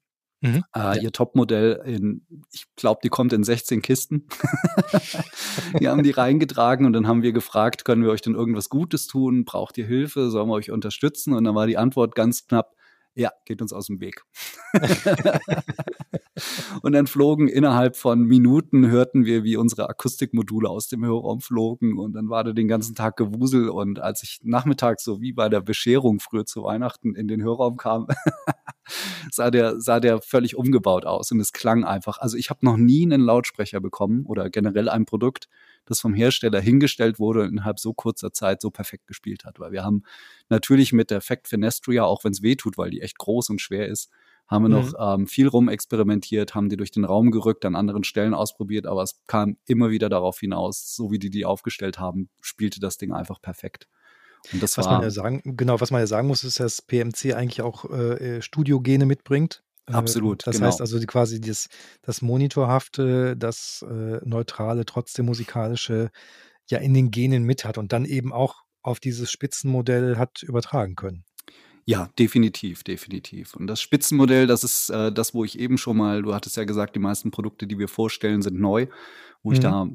B: Mhm, äh, ja. Ihr Topmodell in, ich glaube, die kommt in 16 Kisten. *laughs* wir haben die reingetragen und dann haben wir gefragt, können wir euch denn irgendwas Gutes tun? Braucht ihr Hilfe? Sollen wir euch unterstützen? Und dann war die Antwort ganz knapp, ja, geht uns aus dem Weg. *laughs* und dann flogen innerhalb von Minuten, hörten wir, wie unsere Akustikmodule aus dem Hörraum flogen und dann war da den ganzen Tag Gewusel und als ich nachmittags so wie bei der Bescherung früher zu Weihnachten in den Hörraum kam, sah der, sah der völlig umgebaut aus und es klang einfach. Also ich habe noch nie einen Lautsprecher bekommen oder generell ein Produkt, das vom Hersteller hingestellt wurde und innerhalb so kurzer Zeit so perfekt gespielt hat. Weil wir haben natürlich mit der Fact Finestria, auch wenn es weh tut, weil die echt groß und schwer ist, haben wir mhm. noch ähm, viel rumexperimentiert, haben die durch den Raum gerückt, an anderen Stellen ausprobiert, aber es kam immer wieder darauf hinaus, so wie die die aufgestellt haben, spielte das Ding einfach perfekt.
A: Und das was war, man ja sagen, genau, was man ja sagen muss, ist, dass PMC eigentlich auch äh, Studiogene mitbringt.
B: Äh, Absolut.
A: Das genau. heißt also die, quasi das, das Monitorhafte, das äh, Neutrale, trotzdem musikalische ja in den Genen mit hat und dann eben auch auf dieses Spitzenmodell hat übertragen können.
B: Ja, definitiv, definitiv. Und das Spitzenmodell, das ist äh, das, wo ich eben schon mal, du hattest ja gesagt, die meisten Produkte, die wir vorstellen, sind neu, wo mhm. ich da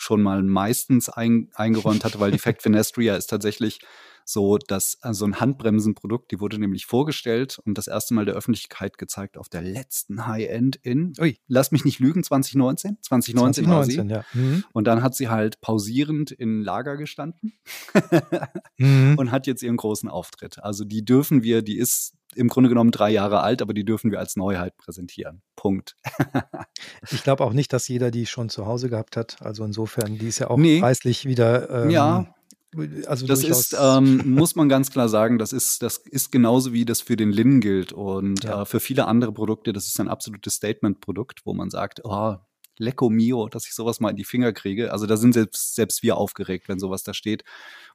B: schon mal meistens ein, eingeräumt hatte, weil die Fact *laughs* Finestria ist tatsächlich so dass also ein Handbremsenprodukt, die wurde nämlich vorgestellt und das erste Mal der Öffentlichkeit gezeigt auf der letzten High-End in, ui, lass mich nicht lügen, 2019? 2019, 2019 ja. Mhm. Und dann hat sie halt pausierend in Lager gestanden mhm. *laughs* und hat jetzt ihren großen Auftritt. Also die dürfen wir, die ist im Grunde genommen drei Jahre alt, aber die dürfen wir als Neuheit präsentieren. Punkt. *laughs*
A: ich glaube auch nicht, dass jeder die schon zu Hause gehabt hat. Also insofern, die ist ja auch nee. preislich wieder
B: ähm, ja. Also das ist, ähm, muss man ganz klar sagen, das ist, das ist genauso wie das für den Lin gilt und ja. äh, für viele andere Produkte. Das ist ein absolutes Statement-Produkt, wo man sagt, oh, Lecco mio, dass ich sowas mal in die Finger kriege. Also da sind selbst, selbst wir aufgeregt, wenn sowas da steht.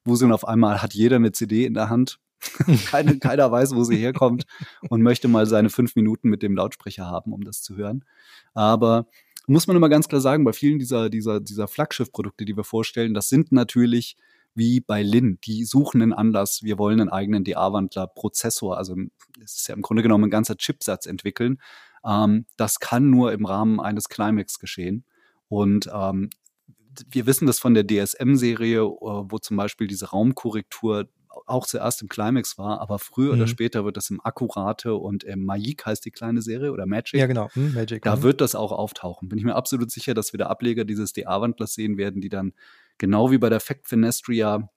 B: Wo sie auf einmal hat jeder eine CD in der Hand. *laughs* Keine, keiner weiß, wo sie herkommt und möchte mal seine fünf Minuten mit dem Lautsprecher haben, um das zu hören. Aber muss man immer ganz klar sagen, bei vielen dieser, dieser, dieser Flaggschiff-Produkte, die wir vorstellen, das sind natürlich wie bei Lin. Die suchen einen Anlass, wir wollen einen eigenen DA-Wandler, Prozessor, also es ist ja im Grunde genommen ein ganzer Chipsatz entwickeln. Ähm, das kann nur im Rahmen eines Climax geschehen. Und ähm, wir wissen das von der DSM-Serie, äh, wo zum Beispiel diese Raumkorrektur auch zuerst im Climax war, aber früher mhm. oder später wird das im Akkurate und im Magic heißt die kleine Serie oder Magic.
A: Ja, genau. Hm, Magic.
B: Da mhm. wird das auch auftauchen. Bin ich mir absolut sicher, dass wir da Ableger dieses DA-Wandlers sehen werden, die dann genau wie bei der Fact Finestria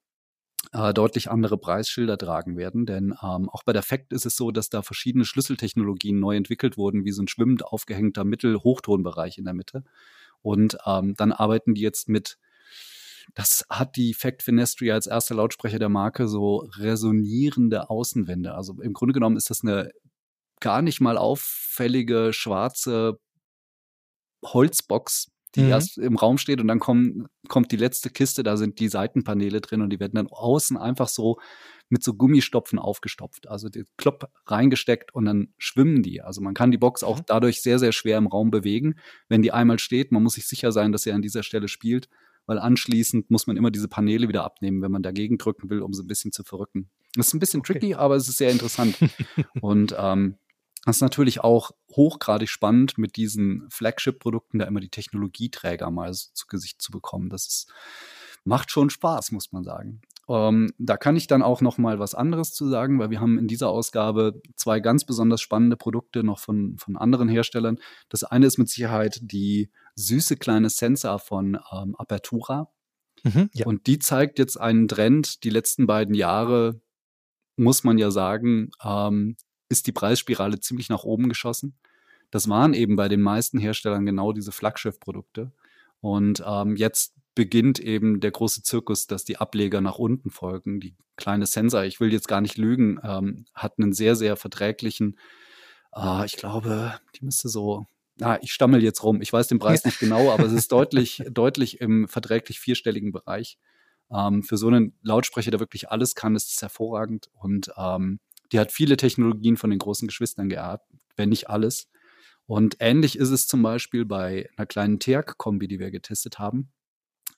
B: äh, deutlich andere Preisschilder tragen werden. Denn ähm, auch bei der Fact ist es so, dass da verschiedene Schlüsseltechnologien neu entwickelt wurden, wie so ein schwimmend aufgehängter Mittel-Hochtonbereich in der Mitte. Und ähm, dann arbeiten die jetzt mit das hat die Fact Finestria als erster Lautsprecher der Marke so resonierende Außenwände. Also im Grunde genommen ist das eine gar nicht mal auffällige schwarze Holzbox, die mhm. erst im Raum steht und dann kommen, kommt die letzte Kiste, da sind die Seitenpaneele drin und die werden dann außen einfach so mit so Gummistopfen aufgestopft. Also die Klopp reingesteckt und dann schwimmen die. Also man kann die Box auch mhm. dadurch sehr, sehr schwer im Raum bewegen, wenn die einmal steht. Man muss sich sicher sein, dass sie an dieser Stelle spielt, weil anschließend muss man immer diese Paneele wieder abnehmen, wenn man dagegen drücken will, um sie ein bisschen zu verrücken. Das ist ein bisschen okay. tricky, aber es ist sehr interessant. *laughs* und ähm, das ist natürlich auch hochgradig spannend, mit diesen Flagship-Produkten da immer die Technologieträger mal so zu Gesicht zu bekommen. Das ist, macht schon Spaß, muss man sagen. Ähm, da kann ich dann auch noch mal was anderes zu sagen, weil wir haben in dieser Ausgabe zwei ganz besonders spannende Produkte noch von, von anderen Herstellern. Das eine ist mit Sicherheit die süße kleine Sensor von ähm, Apertura. Mhm, ja. Und die zeigt jetzt einen Trend die letzten beiden Jahre, muss man ja sagen, ähm, ist die Preisspirale ziemlich nach oben geschossen. Das waren eben bei den meisten Herstellern genau diese Flaggschiff-Produkte. Und ähm, jetzt beginnt eben der große Zirkus, dass die Ableger nach unten folgen. Die kleine Sensor, ich will jetzt gar nicht lügen, ähm, hat einen sehr, sehr verträglichen, äh, ich glaube, die müsste so, ah, ich stammel jetzt rum, ich weiß den Preis *laughs* nicht genau, aber es ist deutlich, deutlich im verträglich vierstelligen Bereich. Ähm, für so einen Lautsprecher, der wirklich alles kann, ist es hervorragend und ähm, die hat viele Technologien von den großen Geschwistern geerbt, wenn nicht alles. Und ähnlich ist es zum Beispiel bei einer kleinen TEAC-Kombi, die wir getestet haben,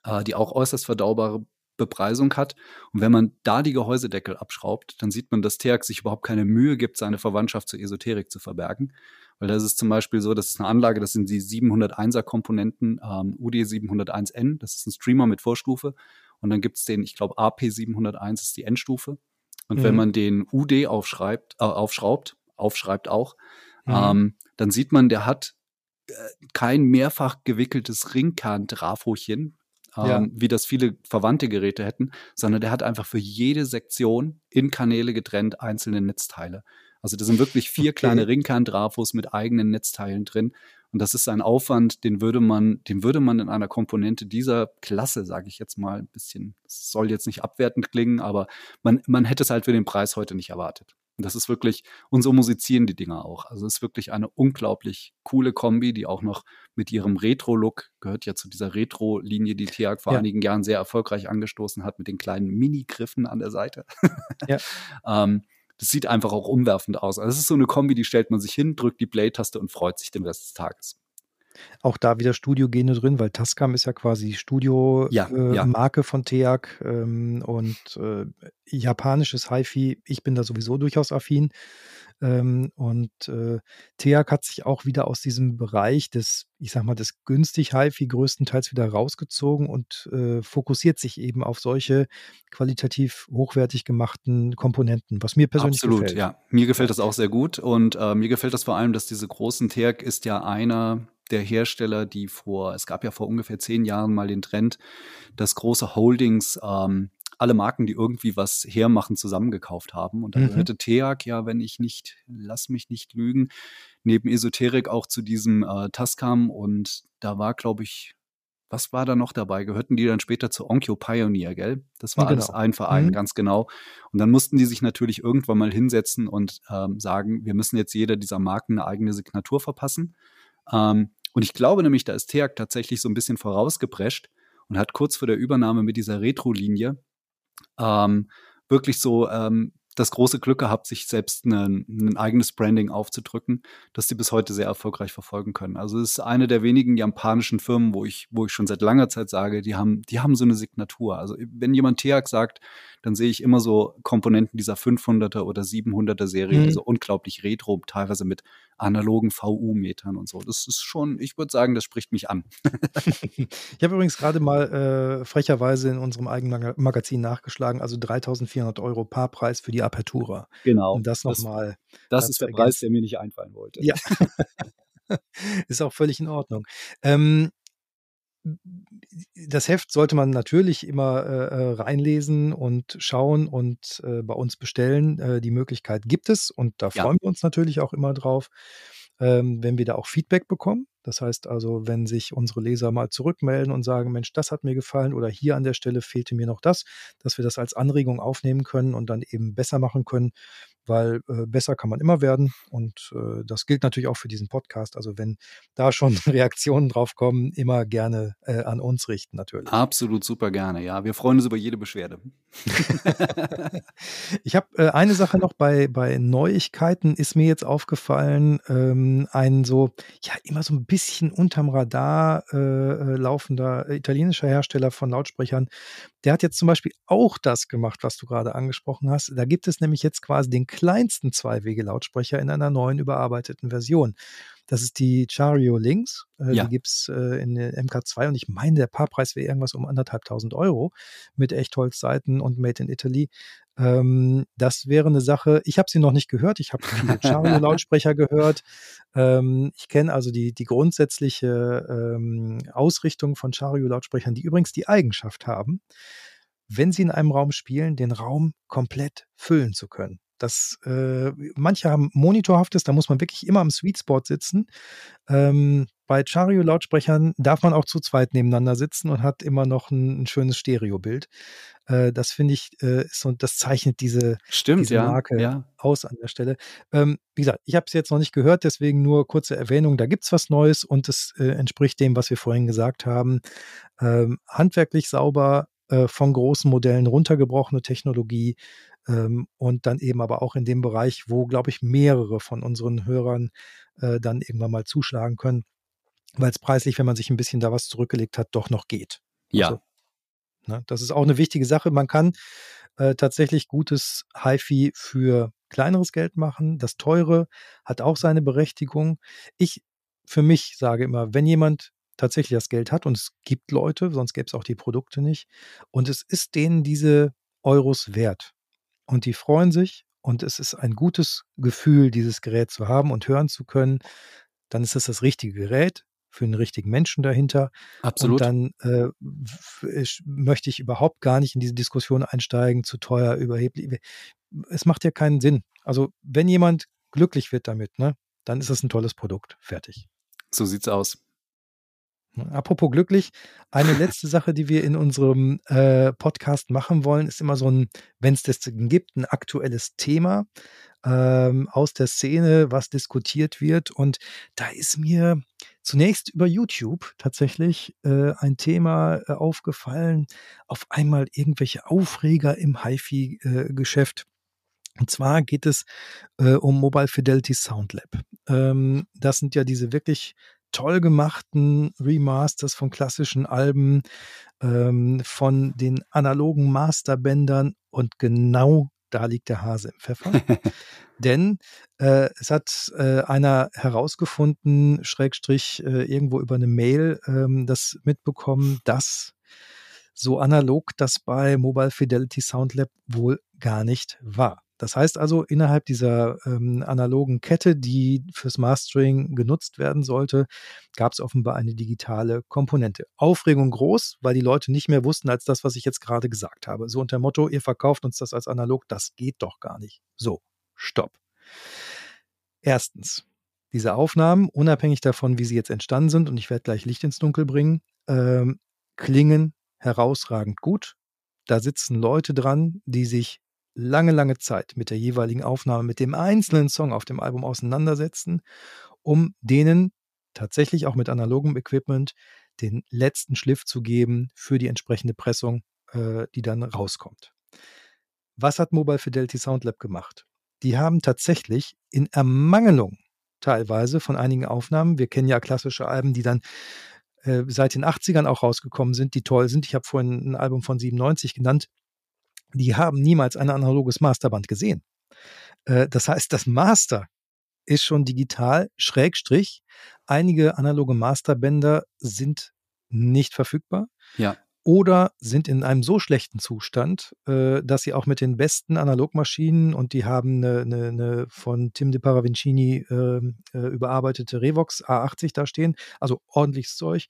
B: äh, die auch äußerst verdaubare Bepreisung hat. Und wenn man da die Gehäusedeckel abschraubt, dann sieht man, dass TEAC sich überhaupt keine Mühe gibt, seine Verwandtschaft zur Esoterik zu verbergen. Weil das ist zum Beispiel so, das ist eine Anlage, das sind die 701er Komponenten, ähm, UD701N, das ist ein Streamer mit Vorstufe. Und dann gibt es den, ich glaube, AP701 ist die Endstufe. Und mhm. wenn man den UD aufschreibt, äh, aufschraubt, aufschreibt auch, mhm. ähm, dann sieht man, der hat äh, kein mehrfach gewickeltes Ringkern-Drafochen, ähm, ja. wie das viele verwandte Geräte hätten, sondern der hat einfach für jede Sektion in Kanäle getrennt einzelne Netzteile. Also da sind wirklich vier okay. kleine Ringkern-Drafos mit eigenen Netzteilen drin. Und das ist ein Aufwand, den würde man, den würde man in einer Komponente dieser Klasse, sage ich jetzt mal, ein bisschen, das soll jetzt nicht abwertend klingen, aber man, man hätte es halt für den Preis heute nicht erwartet. Und das ist wirklich, und so musizieren die Dinger auch. Also es ist wirklich eine unglaublich coole Kombi, die auch noch mit ihrem Retro-Look, gehört ja zu dieser Retro-Linie, die TEAG vor ja. einigen Jahren sehr erfolgreich angestoßen hat, mit den kleinen Mini-Griffen an der Seite. ja. *laughs* ähm, das sieht einfach auch umwerfend aus. Also es ist so eine Kombi, die stellt man sich hin, drückt die Play-Taste und freut sich den Rest des Tages.
A: Auch da wieder Studio-Gene drin, weil Tascam ist ja quasi Studio-Marke ja, äh, ja. von TEAC ähm, und äh, japanisches HiFi. Ich bin da sowieso durchaus affin. Ähm, und äh, TEAC hat sich auch wieder aus diesem Bereich des, ich sag mal, des günstig HiFi größtenteils wieder rausgezogen und äh, fokussiert sich eben auf solche qualitativ hochwertig gemachten Komponenten, was mir persönlich
B: Absolut,
A: gefällt.
B: ja. Mir gefällt das auch sehr gut und äh, mir gefällt das vor allem, dass diese großen TEAC ist ja einer der Hersteller, die vor, es gab ja vor ungefähr zehn Jahren mal den Trend, dass große Holdings ähm, alle Marken, die irgendwie was hermachen, zusammengekauft haben. Und da mhm. gehörte Teak ja, wenn ich nicht, lass mich nicht lügen, neben Esoterik auch zu diesem äh, Tascam. Und da war, glaube ich, was war da noch dabei? Gehörten die dann später zu Onkyo Pioneer, gell? Das war ja, genau. alles ein Verein, mhm. ganz genau. Und dann mussten die sich natürlich irgendwann mal hinsetzen und ähm, sagen, wir müssen jetzt jeder dieser Marken eine eigene Signatur verpassen. Ähm, und ich glaube nämlich, da ist Teak tatsächlich so ein bisschen vorausgeprescht und hat kurz vor der Übernahme mit dieser Retro-Linie ähm, wirklich so ähm, das große Glück gehabt, sich selbst ein, ein eigenes Branding aufzudrücken, das die bis heute sehr erfolgreich verfolgen können. Also es ist eine der wenigen japanischen Firmen, wo ich, wo ich schon seit langer Zeit sage, die haben, die haben so eine Signatur. Also wenn jemand TEAC sagt, dann sehe ich immer so Komponenten dieser 500er oder 700er Serie, mhm. die so unglaublich retro, teilweise mit analogen VU-Metern und so. Das ist schon, ich würde sagen, das spricht mich an. *laughs*
A: ich habe übrigens gerade mal äh, frecherweise in unserem eigenen Magazin nachgeschlagen, also 3400 Euro Paarpreis für die Apertura.
B: Genau.
A: Und das nochmal.
B: Das, das ist der Preis, der mir nicht einfallen wollte.
A: Ja. *laughs* ist auch völlig in Ordnung. Ähm, das Heft sollte man natürlich immer äh, äh, reinlesen und schauen und äh, bei uns bestellen. Äh, die Möglichkeit gibt es und da ja. freuen wir uns natürlich auch immer drauf, ähm, wenn wir da auch Feedback bekommen. Das heißt also, wenn sich unsere Leser mal zurückmelden und sagen, Mensch, das hat mir gefallen oder hier an der Stelle fehlte mir noch das, dass wir das als Anregung aufnehmen können und dann eben besser machen können, weil äh, besser kann man immer werden und äh, das gilt natürlich auch für diesen Podcast. Also wenn da schon *laughs* Reaktionen drauf kommen, immer gerne äh, an uns richten natürlich.
B: Absolut super gerne, ja. Wir freuen uns über jede Beschwerde. *laughs*
A: ich habe äh, eine Sache noch bei, bei Neuigkeiten ist mir jetzt aufgefallen, ähm, ein so, ja, immer so ein bisschen unterm Radar äh, äh, laufender italienischer Hersteller von Lautsprechern, der hat jetzt zum Beispiel auch das gemacht, was du gerade angesprochen hast. Da gibt es nämlich jetzt quasi den kleinsten Zwei-Wege-Lautsprecher in einer neuen überarbeiteten Version. Das ist die Chario Links. Äh, ja. Die gibt es äh, in der MK2 und ich meine, der Paarpreis wäre irgendwas um anderthalbtausend Euro mit Echtholzseiten und Made in Italy. Ähm, das wäre eine Sache, ich habe sie noch nicht gehört, ich habe viele Chario-Lautsprecher *laughs* gehört. Ähm, ich kenne also die, die grundsätzliche ähm, Ausrichtung von Chario-Lautsprechern, die übrigens die Eigenschaft haben, wenn sie in einem Raum spielen, den Raum komplett füllen zu können. Das, äh, manche haben monitorhaftes, da muss man wirklich immer am Sweet Spot sitzen. Ähm, bei Chario-Lautsprechern darf man auch zu zweit nebeneinander sitzen und hat immer noch ein, ein schönes Stereobild. Äh, das finde ich, äh, ist so, das zeichnet diese,
B: Stimmt,
A: diese
B: ja,
A: Marke
B: ja.
A: aus an der Stelle. Ähm, wie gesagt, ich habe es jetzt noch nicht gehört, deswegen nur kurze Erwähnung. Da gibt es was Neues und es äh, entspricht dem, was wir vorhin gesagt haben. Ähm, handwerklich sauber, äh, von großen Modellen runtergebrochene Technologie ähm, und dann eben aber auch in dem Bereich, wo, glaube ich, mehrere von unseren Hörern äh, dann irgendwann mal zuschlagen können weil es preislich, wenn man sich ein bisschen da was zurückgelegt hat, doch noch geht.
B: Ja.
A: Also, ne, das ist auch eine wichtige Sache. Man kann äh, tatsächlich gutes HiFi für kleineres Geld machen. Das teure hat auch seine Berechtigung. Ich für mich sage immer, wenn jemand tatsächlich das Geld hat und es gibt Leute, sonst gäbe es auch die Produkte nicht und es ist denen diese Euros wert und die freuen sich und es ist ein gutes Gefühl, dieses Gerät zu haben und hören zu können, dann ist es das richtige Gerät für einen richtigen Menschen dahinter.
B: Absolut.
A: Und dann äh, möchte ich überhaupt gar nicht in diese Diskussion einsteigen, zu teuer, überheblich. Es macht ja keinen Sinn. Also wenn jemand glücklich wird damit, ne, dann ist es ein tolles Produkt. Fertig.
B: So sieht's aus.
A: Apropos glücklich, eine *laughs* letzte Sache, die wir in unserem äh, Podcast machen wollen, ist immer so ein, wenn es das gibt, ein aktuelles Thema ähm, aus der Szene, was diskutiert wird. Und da ist mir zunächst über YouTube tatsächlich äh, ein Thema äh, aufgefallen. Auf einmal irgendwelche Aufreger im HiFi-Geschäft. Und zwar geht es äh, um Mobile Fidelity Sound Lab. Ähm, das sind ja diese wirklich toll gemachten Remasters von klassischen Alben, ähm, von den analogen Masterbändern und genau da liegt der Hase im Pfeffer. *laughs* Denn äh, es hat äh, einer herausgefunden, Schrägstrich, äh, irgendwo über eine Mail ähm, das mitbekommen, dass so analog das bei Mobile Fidelity Sound Lab wohl gar nicht war. Das heißt also, innerhalb dieser ähm, analogen Kette, die fürs Mastering genutzt werden sollte, gab es offenbar eine digitale Komponente. Aufregung groß, weil die Leute nicht mehr wussten als das, was ich jetzt gerade gesagt habe. So unter dem Motto, ihr verkauft uns das als analog, das geht doch gar nicht. So, stopp. Erstens, diese Aufnahmen, unabhängig davon, wie sie jetzt entstanden sind, und ich werde gleich Licht ins Dunkel bringen, ähm, klingen herausragend gut. Da sitzen Leute dran, die sich lange, lange Zeit mit der jeweiligen Aufnahme, mit dem einzelnen Song auf dem Album auseinandersetzen, um denen tatsächlich auch mit analogem Equipment den letzten Schliff zu geben für die entsprechende Pressung, äh, die dann rauskommt. Was hat Mobile Fidelity Sound Lab gemacht? Die haben tatsächlich in Ermangelung teilweise von einigen Aufnahmen, wir kennen ja klassische Alben, die dann äh, seit den 80ern auch rausgekommen sind, die toll sind. Ich habe vorhin ein Album von 97 genannt die haben niemals ein analoges Masterband gesehen. Äh, das heißt, das Master ist schon digital, Schrägstrich. Einige analoge Masterbänder sind nicht verfügbar.
B: Ja.
A: Oder sind in einem so schlechten Zustand, äh, dass sie auch mit den besten Analogmaschinen und die haben eine, eine, eine von Tim de Paravincini ähm, äh, überarbeitete Revox A80 da stehen, also ordentliches Zeug,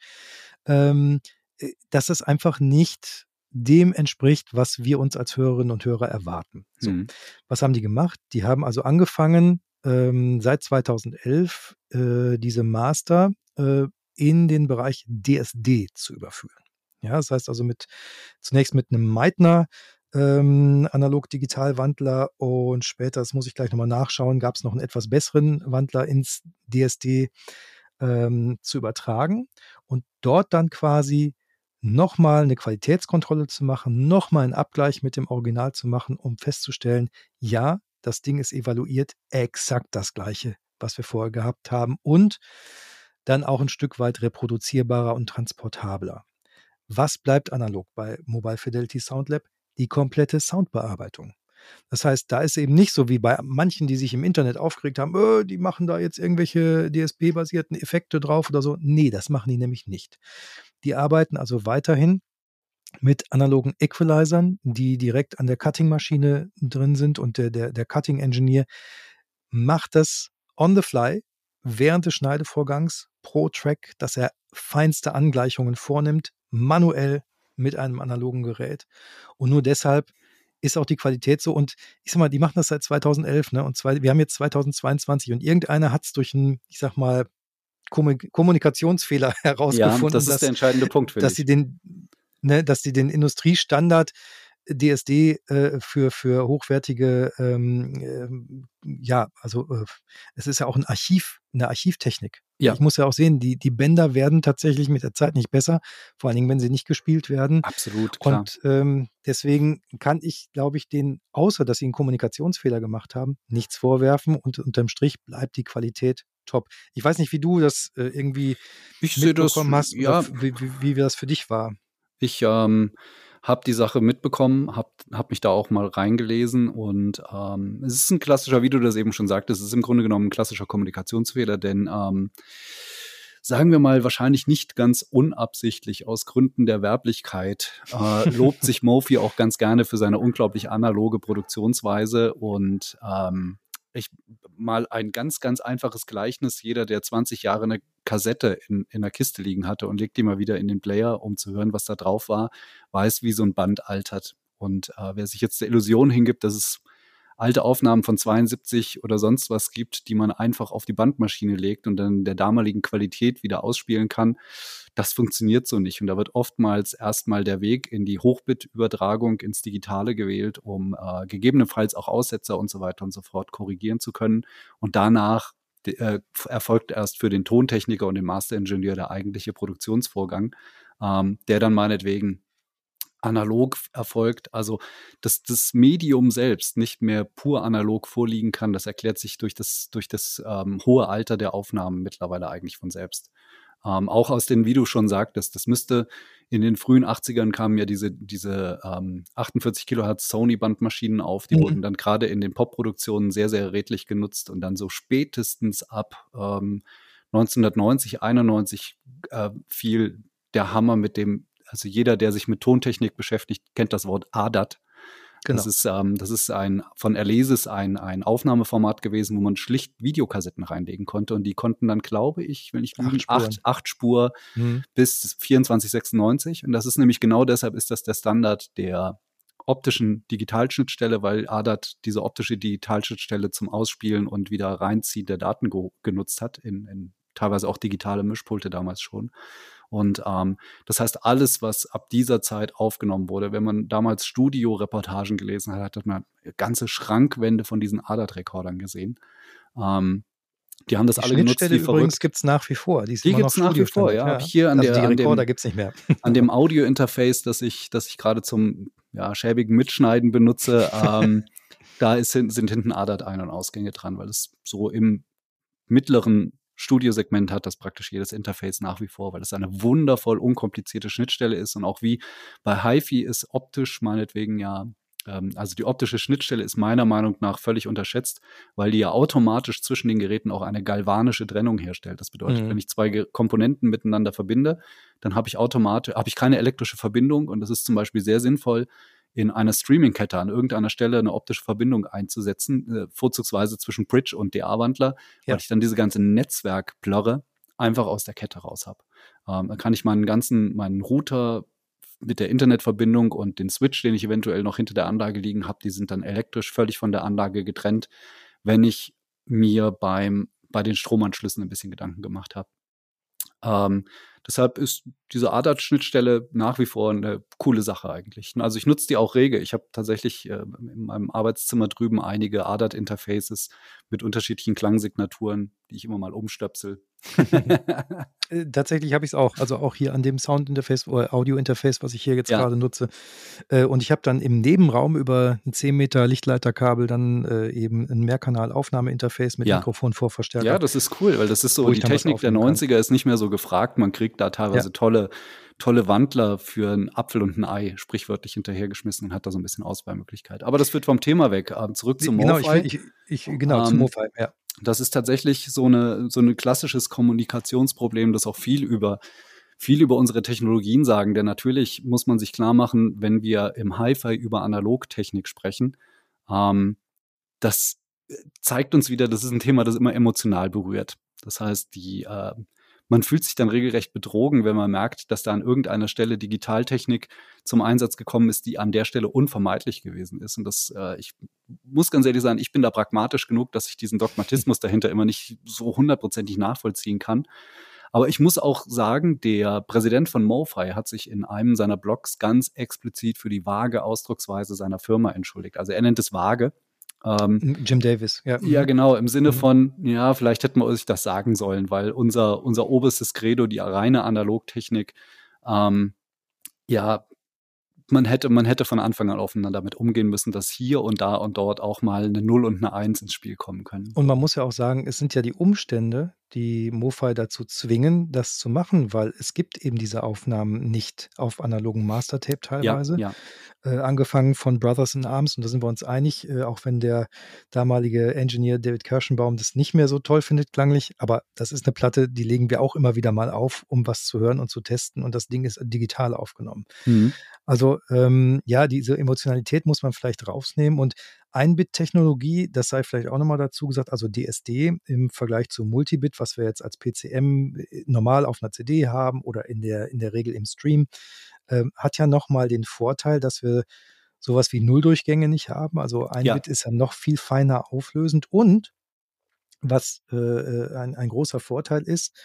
A: ähm, äh, dass es einfach nicht dem entspricht, was wir uns als Hörerinnen und Hörer erwarten. So, mhm. Was haben die gemacht? Die haben also angefangen, ähm, seit 2011 äh, diese Master äh, in den Bereich DSD zu überführen. Ja, das heißt also mit zunächst mit einem Meitner ähm, Analog-Digital-Wandler und später, das muss ich gleich nochmal nachschauen, gab es noch einen etwas besseren Wandler ins DSD ähm, zu übertragen und dort dann quasi nochmal eine Qualitätskontrolle zu machen, nochmal einen Abgleich mit dem Original zu machen, um festzustellen, ja, das Ding ist evaluiert, exakt das gleiche, was wir vorher gehabt haben und dann auch ein Stück weit reproduzierbarer und transportabler. Was bleibt analog bei Mobile Fidelity Sound Lab? Die komplette Soundbearbeitung. Das heißt, da ist eben nicht so wie bei manchen, die sich im Internet aufgeregt haben, öh, die machen da jetzt irgendwelche DSP-basierten Effekte drauf oder so. Nee, das machen die nämlich nicht. Die arbeiten also weiterhin mit analogen Equalizern, die direkt an der Cutting-Maschine drin sind und der, der, der Cutting-Engineer macht das on the fly während des Schneidevorgangs pro Track, dass er feinste Angleichungen vornimmt, manuell mit einem analogen Gerät. Und nur deshalb ist auch die Qualität so. Und ich sag mal, die machen das seit 2011, ne? Und zwei, wir haben jetzt 2022 und irgendeiner hat es durch einen, ich sag mal, Kommunikationsfehler herausgefunden. Ja,
B: das ist dass, der entscheidende Punkt,
A: dass sie den, ne, dass sie den Industriestandard DSD äh, für, für hochwertige, ähm, äh, ja, also äh, es ist ja auch ein Archiv, eine Archivtechnik. Ja. Ich muss ja auch sehen, die, die Bänder werden tatsächlich mit der Zeit nicht besser, vor allen Dingen, wenn sie nicht gespielt werden.
B: Absolut, klar.
A: Und ähm, deswegen kann ich, glaube ich, denen, außer dass sie einen Kommunikationsfehler gemacht haben, nichts vorwerfen und unterm Strich bleibt die Qualität top. Ich weiß nicht, wie du das äh, irgendwie
B: ich mitbekommen
A: das, hast,
B: ja.
A: wie, wie, wie das für dich war.
B: Ich ähm, habe die Sache mitbekommen, habe hab mich da auch mal reingelesen und ähm, es ist ein klassischer, wie du das eben schon sagtest, es ist im Grunde genommen ein klassischer Kommunikationsfehler, denn ähm, sagen wir mal, wahrscheinlich nicht ganz unabsichtlich aus Gründen der Werblichkeit, äh, *laughs* lobt sich Mofi auch ganz gerne für seine unglaublich analoge Produktionsweise und ähm, ich mal ein ganz, ganz einfaches Gleichnis. Jeder, der 20 Jahre eine Kassette in, in der Kiste liegen hatte und legt die mal wieder in den Player, um zu hören, was da drauf war, weiß, wie so ein Band altert. Und äh, wer sich jetzt der Illusion hingibt, dass es alte Aufnahmen von 72 oder sonst was gibt, die man einfach auf die Bandmaschine legt und dann der damaligen Qualität wieder ausspielen kann. Das funktioniert so nicht. Und da wird oftmals erstmal der Weg in die Hochbit-Übertragung ins Digitale gewählt, um äh, gegebenenfalls auch Aussetzer und so weiter und so fort korrigieren zu können. Und danach äh, erfolgt erst für den Tontechniker und den Masteringenieur der eigentliche Produktionsvorgang, ähm, der dann meinetwegen analog erfolgt, also dass das Medium selbst nicht mehr pur analog vorliegen kann, das erklärt sich durch das, durch das ähm, hohe Alter der Aufnahmen mittlerweile eigentlich von selbst. Ähm, auch aus den, wie du schon sagtest, das müsste in den frühen 80ern kamen ja diese, diese ähm, 48 Kilohertz Sony-Bandmaschinen auf, die mhm. wurden dann gerade in den Pop-Produktionen sehr, sehr redlich genutzt und dann so spätestens ab ähm, 1990, 91 äh, fiel der Hammer mit dem also jeder, der sich mit Tontechnik beschäftigt, kennt das Wort ADAT. Genau. Das ist, ähm, das ist ein von Erlesis ein, ein Aufnahmeformat gewesen, wo man schlicht Videokassetten reinlegen konnte. Und die konnten dann, glaube ich, wenn ich acht, acht, acht Spur mhm. bis 2496. Und das ist nämlich genau deshalb ist das der Standard der optischen Digitalschnittstelle, weil ADAT diese optische Digitalschnittstelle zum Ausspielen und wieder reinziehen der Daten genutzt hat, in, in teilweise auch digitale Mischpulte damals schon. Und ähm, das heißt, alles, was ab dieser Zeit aufgenommen wurde, wenn man damals Studioreportagen gelesen hat, hat man ganze Schrankwände von diesen ADAT-Rekordern gesehen. Ähm, die haben das die alle genutzt
A: wie übrigens gibt es nach wie vor.
B: Die, die gibt es nach wie vor, ja. ja. Hier an
A: also
B: der,
A: die Rekorder gibt es nicht mehr.
B: an dem *laughs* Audio-Interface, das ich, das ich gerade zum ja, schäbigen Mitschneiden benutze, ähm, *laughs* da ist, sind hinten ADAT-Ein- und Ausgänge dran, weil es so im mittleren Studiosegment hat das praktisch jedes Interface nach wie vor, weil es eine wundervoll unkomplizierte Schnittstelle ist und auch wie bei HiFi ist optisch meinetwegen ja ähm, also die optische Schnittstelle ist meiner Meinung nach völlig unterschätzt, weil die ja automatisch zwischen den Geräten auch eine galvanische Trennung herstellt. Das bedeutet, mhm. wenn ich zwei Komponenten miteinander verbinde, dann habe ich automatisch, habe ich keine elektrische Verbindung und das ist zum Beispiel sehr sinnvoll, in einer Streaming-Kette an irgendeiner Stelle eine optische Verbindung einzusetzen, äh, vorzugsweise zwischen Bridge und DA-Wandler, ja. weil ich dann diese ganze Netzwerkblurre einfach aus der Kette raus habe. Ähm, dann kann ich meinen ganzen, meinen Router mit der Internetverbindung und den Switch, den ich eventuell noch hinter der Anlage liegen habe, die sind dann elektrisch völlig von der Anlage getrennt, wenn ich mir beim, bei den Stromanschlüssen ein bisschen Gedanken gemacht habe. Ähm, deshalb ist diese ADAT-Schnittstelle nach wie vor eine coole Sache eigentlich. Also ich nutze die auch rege. Ich habe tatsächlich äh, in meinem Arbeitszimmer drüben einige ADAT-Interfaces mit unterschiedlichen Klangsignaturen, die ich immer mal umstöpsel. *laughs*
A: Äh, tatsächlich habe ich es auch. Also auch hier an dem Sound-Interface oder Audio-Interface, was ich hier jetzt ja. gerade nutze. Äh, und ich habe dann im Nebenraum über ein 10 Meter Lichtleiterkabel dann äh, eben ein Mehrkanal-Aufnahme-Interface mit ja. Mikrofon Vorverstärker.
B: Ja, das ist cool, weil das ist so, die Technik der 90er kann. ist nicht mehr so gefragt. Man kriegt da teilweise ja. tolle tolle Wandler für einen Apfel und ein Ei, sprichwörtlich hinterhergeschmissen und hat da so ein bisschen Auswahlmöglichkeit. Aber das wird vom Thema weg. Ähm, zurück zum
A: genau, MoFi. Ich, ich, ich, genau, ähm, zum MoFi, ja.
B: Das ist tatsächlich so eine so ein klassisches Kommunikationsproblem, das auch viel über viel über unsere Technologien sagen. Denn natürlich muss man sich klar machen, wenn wir im Hi-Fi über Analogtechnik sprechen, ähm, das zeigt uns wieder, das ist ein Thema, das immer emotional berührt. Das heißt, die äh, man fühlt sich dann regelrecht betrogen, wenn man merkt, dass da an irgendeiner Stelle Digitaltechnik zum Einsatz gekommen ist, die an der Stelle unvermeidlich gewesen ist. Und das, äh, ich muss ganz ehrlich sagen, ich bin da pragmatisch genug, dass ich diesen Dogmatismus *laughs* dahinter immer nicht so hundertprozentig nachvollziehen kann. Aber ich muss auch sagen, der Präsident von MoFi hat sich in einem seiner Blogs ganz explizit für die vage Ausdrucksweise seiner Firma entschuldigt. Also er nennt es vage.
A: Ähm, Jim Davis, ja.
B: Ja, genau, im Sinne mhm. von, ja, vielleicht hätten wir uns das sagen sollen, weil unser, unser oberstes Credo, die reine Analogtechnik, ähm, ja, man hätte, man hätte von Anfang an aufeinander damit umgehen müssen, dass hier und da und dort auch mal eine Null und eine Eins ins Spiel kommen können.
A: Und man muss ja auch sagen, es sind ja die Umstände, die MoFi dazu zwingen, das zu machen, weil es gibt eben diese Aufnahmen nicht auf analogen Mastertape teilweise. Ja, ja. Äh, angefangen von Brothers in Arms, und da sind wir uns einig, äh, auch wenn der damalige Engineer David Kirschenbaum das nicht mehr so toll findet klanglich, aber das ist eine Platte, die legen wir auch immer wieder mal auf, um was zu hören und zu testen und das Ding ist digital aufgenommen. Mhm. Also ähm, ja, diese Emotionalität muss man vielleicht rausnehmen und Ein-Bit-Technologie, das sei vielleicht auch nochmal dazu gesagt, also DSD im Vergleich zu Multibit, was wir jetzt als PCM äh, normal auf einer CD haben oder in der, in der Regel im Stream, äh, hat ja nochmal den Vorteil, dass wir sowas wie Nulldurchgänge nicht haben. Also ein ja. Bit ist ja noch viel feiner auflösend und was äh, äh ein, ein großer Vorteil ist,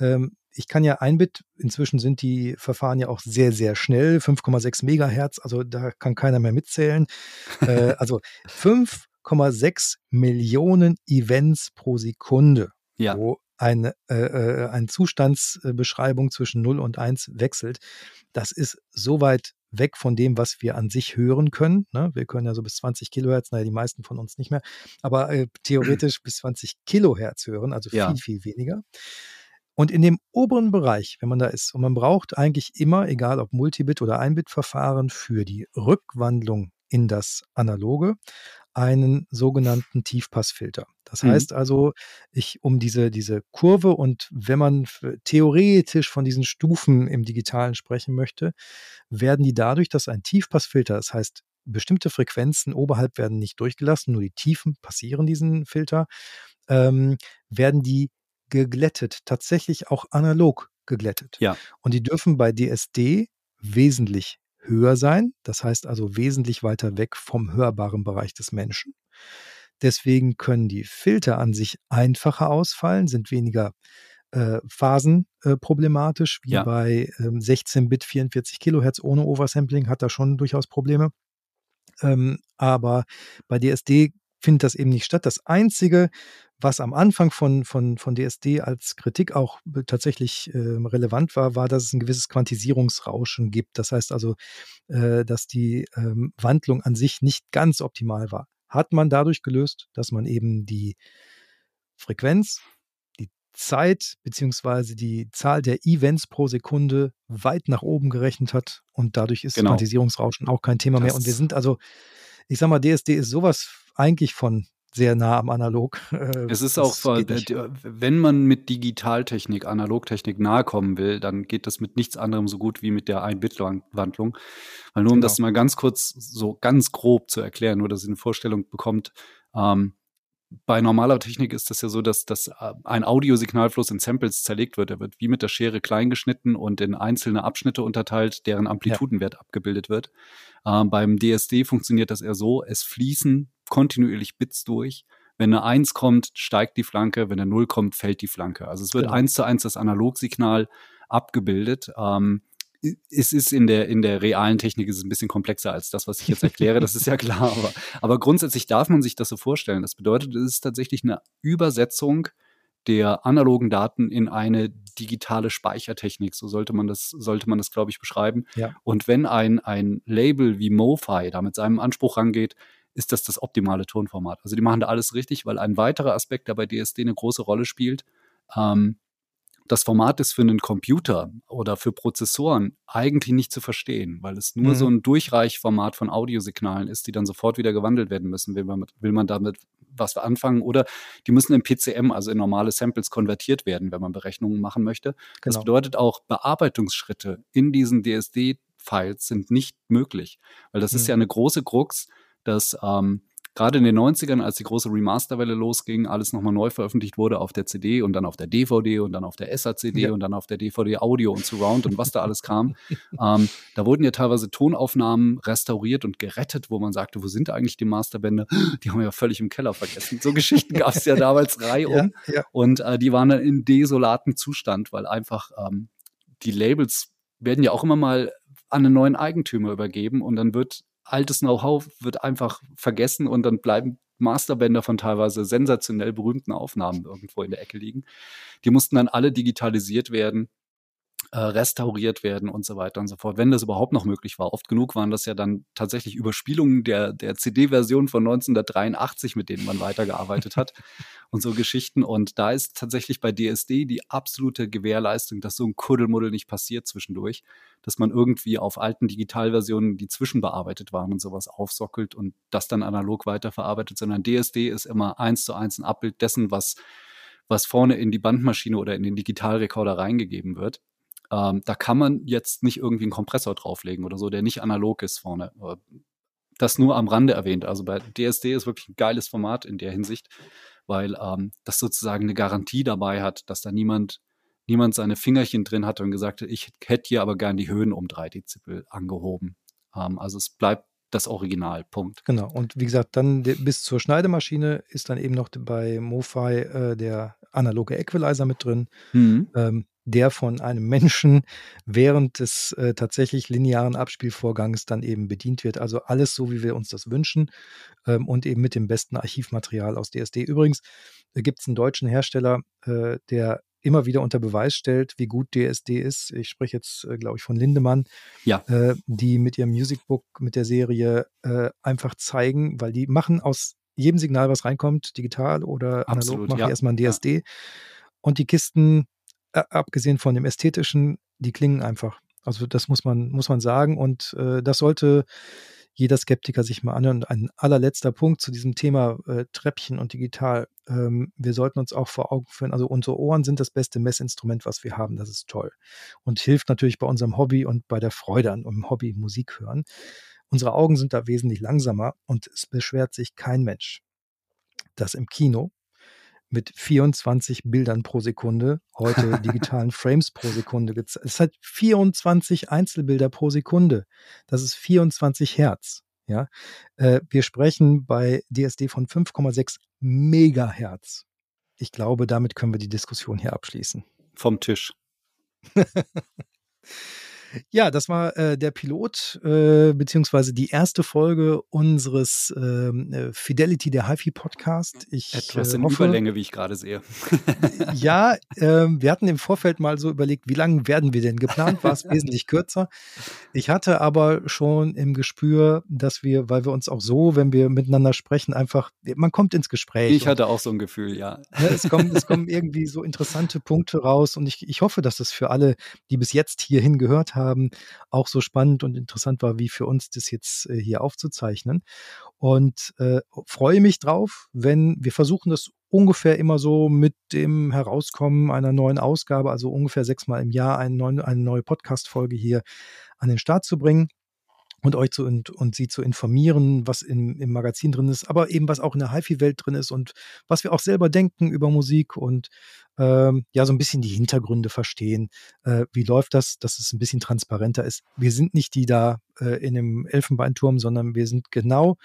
A: ähm, ich kann ja ein Bit, inzwischen sind die Verfahren ja auch sehr, sehr schnell, 5,6 Megahertz, also da kann keiner mehr mitzählen. äh, *laughs* also 5,6 Millionen Events pro Sekunde, ja. wo eine, äh, äh, eine Zustandsbeschreibung zwischen 0 und 1 wechselt. Das ist so weit weg von dem, was wir an sich hören können. Ne? Wir können ja so bis 20 Kilohertz, naja, die meisten von uns nicht mehr, aber äh, theoretisch *clears throat* bis 20 Kilohertz hören, also viel, ja. viel weniger. Und in dem oberen Bereich, wenn man da ist, und man braucht eigentlich immer, egal ob Multibit oder Einbit-Verfahren, für die Rückwandlung in das Analoge einen sogenannten Tiefpassfilter. Das mhm. heißt also, ich um diese, diese Kurve und wenn man theoretisch von diesen Stufen im Digitalen sprechen möchte, werden die dadurch, dass ein Tiefpassfilter, das heißt, bestimmte Frequenzen oberhalb werden nicht durchgelassen, nur die Tiefen passieren diesen Filter, ähm, werden die geglättet, tatsächlich auch analog geglättet.
B: Ja.
A: Und die dürfen bei DSD wesentlich höher sein, das heißt also wesentlich weiter weg vom hörbaren Bereich des Menschen. Deswegen können die Filter an sich einfacher ausfallen, sind weniger äh, Phasen äh, wie ja. bei ähm, 16-Bit 44 Kilohertz ohne Oversampling hat da schon durchaus Probleme. Ähm, aber bei DSD findet das eben nicht statt. Das Einzige, was am Anfang von, von, von DSD als Kritik auch tatsächlich äh, relevant war, war, dass es ein gewisses Quantisierungsrauschen gibt. Das heißt also, äh, dass die ähm, Wandlung an sich nicht ganz optimal war. Hat man dadurch gelöst, dass man eben die Frequenz, die Zeit beziehungsweise die Zahl der Events pro Sekunde weit nach oben gerechnet hat und dadurch ist genau. Quantisierungsrauschen auch kein Thema das mehr. Und wir sind also, ich sag mal, DSD ist sowas eigentlich von sehr nah am Analog.
B: Äh, es ist auch, wenn man mit Digitaltechnik, Analogtechnik nahe kommen will, dann geht das mit nichts anderem so gut wie mit der Ein-Bit-Wandlung. Weil nur um genau. das mal ganz kurz, so ganz grob zu erklären, nur dass ihr eine Vorstellung bekommt, ähm, bei normaler Technik ist das ja so, dass, dass äh, ein Audiosignalfluss in Samples zerlegt wird. Er wird wie mit der Schere klein geschnitten und in einzelne Abschnitte unterteilt, deren Amplitudenwert ja. abgebildet wird. Ähm, beim DSD funktioniert das eher so, es fließen kontinuierlich Bits durch. Wenn eine 1 kommt, steigt die Flanke, wenn eine 0 kommt, fällt die Flanke. Also es wird genau. eins zu eins das Analogsignal abgebildet. Ähm, es ist in der, in der realen Technik ist es ein bisschen komplexer als das, was ich jetzt erkläre, das ist ja klar. Aber, aber grundsätzlich darf man sich das so vorstellen. Das bedeutet, es ist tatsächlich eine Übersetzung der analogen Daten in eine digitale Speichertechnik. So sollte man das, sollte man das, glaube ich, beschreiben. Ja. Und wenn ein, ein Label wie MoFi da mit seinem Anspruch rangeht, ist das das optimale Tonformat. Also die machen da alles richtig, weil ein weiterer Aspekt, der bei DSD eine große Rolle spielt, ähm, das Format ist für einen Computer oder für Prozessoren eigentlich nicht zu verstehen, weil es nur mhm. so ein Durchreichformat von Audiosignalen ist, die dann sofort wieder gewandelt werden müssen, will man, will man damit was anfangen oder die müssen in PCM, also in normale Samples konvertiert werden, wenn man Berechnungen machen möchte. Genau. Das bedeutet auch Bearbeitungsschritte in diesen DSD Files sind nicht möglich, weil das mhm. ist ja eine große Krux, dass ähm, gerade in den 90ern, als die große Remasterwelle losging, alles nochmal neu veröffentlicht wurde auf der CD und dann auf der DVD und dann auf der SACD ja. und dann auf der DVD Audio und Surround und was da alles kam. *laughs* ähm, da wurden ja teilweise Tonaufnahmen restauriert und gerettet, wo man sagte, wo sind eigentlich die Masterbände? *gasps* Die haben wir ja völlig im Keller vergessen. So Geschichten gab es ja damals *laughs* reihum. Ja, ja. Und äh, die waren dann in desolatem Zustand, weil einfach ähm, die Labels werden ja auch immer mal an einen neuen Eigentümer übergeben und dann wird altes Know-how wird einfach vergessen und dann bleiben Masterbänder von teilweise sensationell berühmten Aufnahmen irgendwo in der Ecke liegen. Die mussten dann alle digitalisiert werden äh, restauriert werden und so weiter und so fort, wenn das überhaupt noch möglich war. Oft genug waren das ja dann tatsächlich Überspielungen der, der CD-Version von 1983, mit denen man weitergearbeitet hat *laughs* und so Geschichten. Und da ist tatsächlich bei DSD die absolute Gewährleistung, dass so ein Kuddelmuddel nicht passiert zwischendurch, dass man irgendwie auf alten Digitalversionen, die zwischenbearbeitet waren und sowas aufsockelt und das dann analog weiterverarbeitet, sondern DSD ist immer eins zu eins ein Abbild dessen, was was vorne in die Bandmaschine oder in den Digitalrekorder reingegeben wird. Ähm, da kann man jetzt nicht irgendwie einen Kompressor drauflegen oder so, der nicht analog ist vorne. Das nur am Rande erwähnt. Also bei DSD ist wirklich ein geiles Format in der Hinsicht, weil ähm, das sozusagen eine Garantie dabei hat, dass da niemand niemand seine Fingerchen drin hatte und gesagt hat, ich hätte hier aber gern die Höhen um drei Dezibel angehoben. Ähm, also es bleibt das Original. Punkt.
A: Genau. Und wie gesagt, dann bis zur Schneidemaschine ist dann eben noch bei MoFi äh, der analoge Equalizer mit drin. Mhm. Ähm, der von einem Menschen während des äh, tatsächlich linearen Abspielvorgangs dann eben bedient wird. Also alles so, wie wir uns das wünschen ähm, und eben mit dem besten Archivmaterial aus DSD. Übrigens äh, gibt es einen deutschen Hersteller, äh, der immer wieder unter Beweis stellt, wie gut DSD ist. Ich spreche jetzt, äh, glaube ich, von Lindemann,
B: ja.
A: Äh, die mit ihrem Musicbook, mit der Serie äh, einfach zeigen, weil die machen aus jedem Signal, was reinkommt, digital oder Absolut, analog, machen ja. erstmal ein DSD. Ja. Und die Kisten abgesehen von dem Ästhetischen, die klingen einfach. Also das muss man, muss man sagen. Und äh, das sollte jeder Skeptiker sich mal anhören. Und ein allerletzter Punkt zu diesem Thema äh, Treppchen und digital. Ähm, wir sollten uns auch vor Augen führen, also unsere Ohren sind das beste Messinstrument, was wir haben. Das ist toll. Und hilft natürlich bei unserem Hobby und bei der Freude an unserem Hobby Musik hören. Unsere Augen sind da wesentlich langsamer und es beschwert sich kein Mensch, dass im Kino mit 24 Bildern pro Sekunde, heute *laughs* digitalen Frames pro Sekunde. Es hat 24 Einzelbilder pro Sekunde. Das ist 24 Hertz. Ja, äh, wir sprechen bei DSD von 5,6 Megahertz. Ich glaube, damit können wir die Diskussion hier abschließen.
B: Vom Tisch. *laughs*
A: Ja, das war äh, der Pilot, äh, beziehungsweise die erste Folge unseres ähm, äh, Fidelity der HiFi Podcast.
B: Ich, Etwas äh, in hoffe, Überlänge, wie ich gerade sehe.
A: ja, äh, wir hatten im Vorfeld mal so überlegt, wie lange werden wir denn? Geplant war es *laughs* wesentlich kürzer. Ich hatte aber schon im Gespür, dass wir, weil wir uns auch so, wenn wir miteinander sprechen, einfach, man kommt ins Gespräch.
B: Ich hatte auch so ein Gefühl, ja.
A: Ne, es, kommen, es kommen *laughs* irgendwie so interessante Punkte raus und ich, ich hoffe, dass das für alle, die bis jetzt hierhin gehört haben, haben, auch so spannend und interessant war, wie für uns das jetzt äh, hier aufzuzeichnen. Und äh, freue mich drauf, wenn wir versuchen, das ungefähr immer so mit dem Herauskommen einer neuen Ausgabe, also ungefähr sechsmal im Jahr eine neue, eine neue Podcast-Folge hier an den Start zu bringen und euch zu und, und sie zu informieren, was im, im Magazin drin ist, aber eben was auch in der HiFi-Welt drin ist und was wir auch selber denken über Musik und ähm, ja, so ein bisschen die Hintergründe verstehen. Äh, wie läuft das, dass es ein bisschen transparenter ist? Wir sind nicht die da äh, in dem Elfenbeinturm, sondern wir sind genau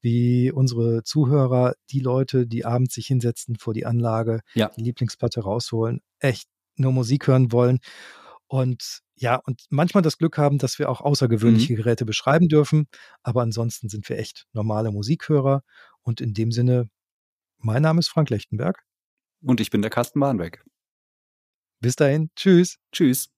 A: wie unsere Zuhörer, die Leute, die abends sich hinsetzen vor die Anlage,
B: ja.
A: die Lieblingsplatte rausholen, echt nur Musik hören wollen und ja, und manchmal das Glück haben, dass wir auch außergewöhnliche mhm. Geräte beschreiben dürfen. Aber ansonsten sind wir echt normale Musikhörer. Und in dem Sinne, mein Name ist Frank Lechtenberg.
B: Und ich bin der Carsten Bahnbeck.
A: Bis dahin. Tschüss.
B: Tschüss.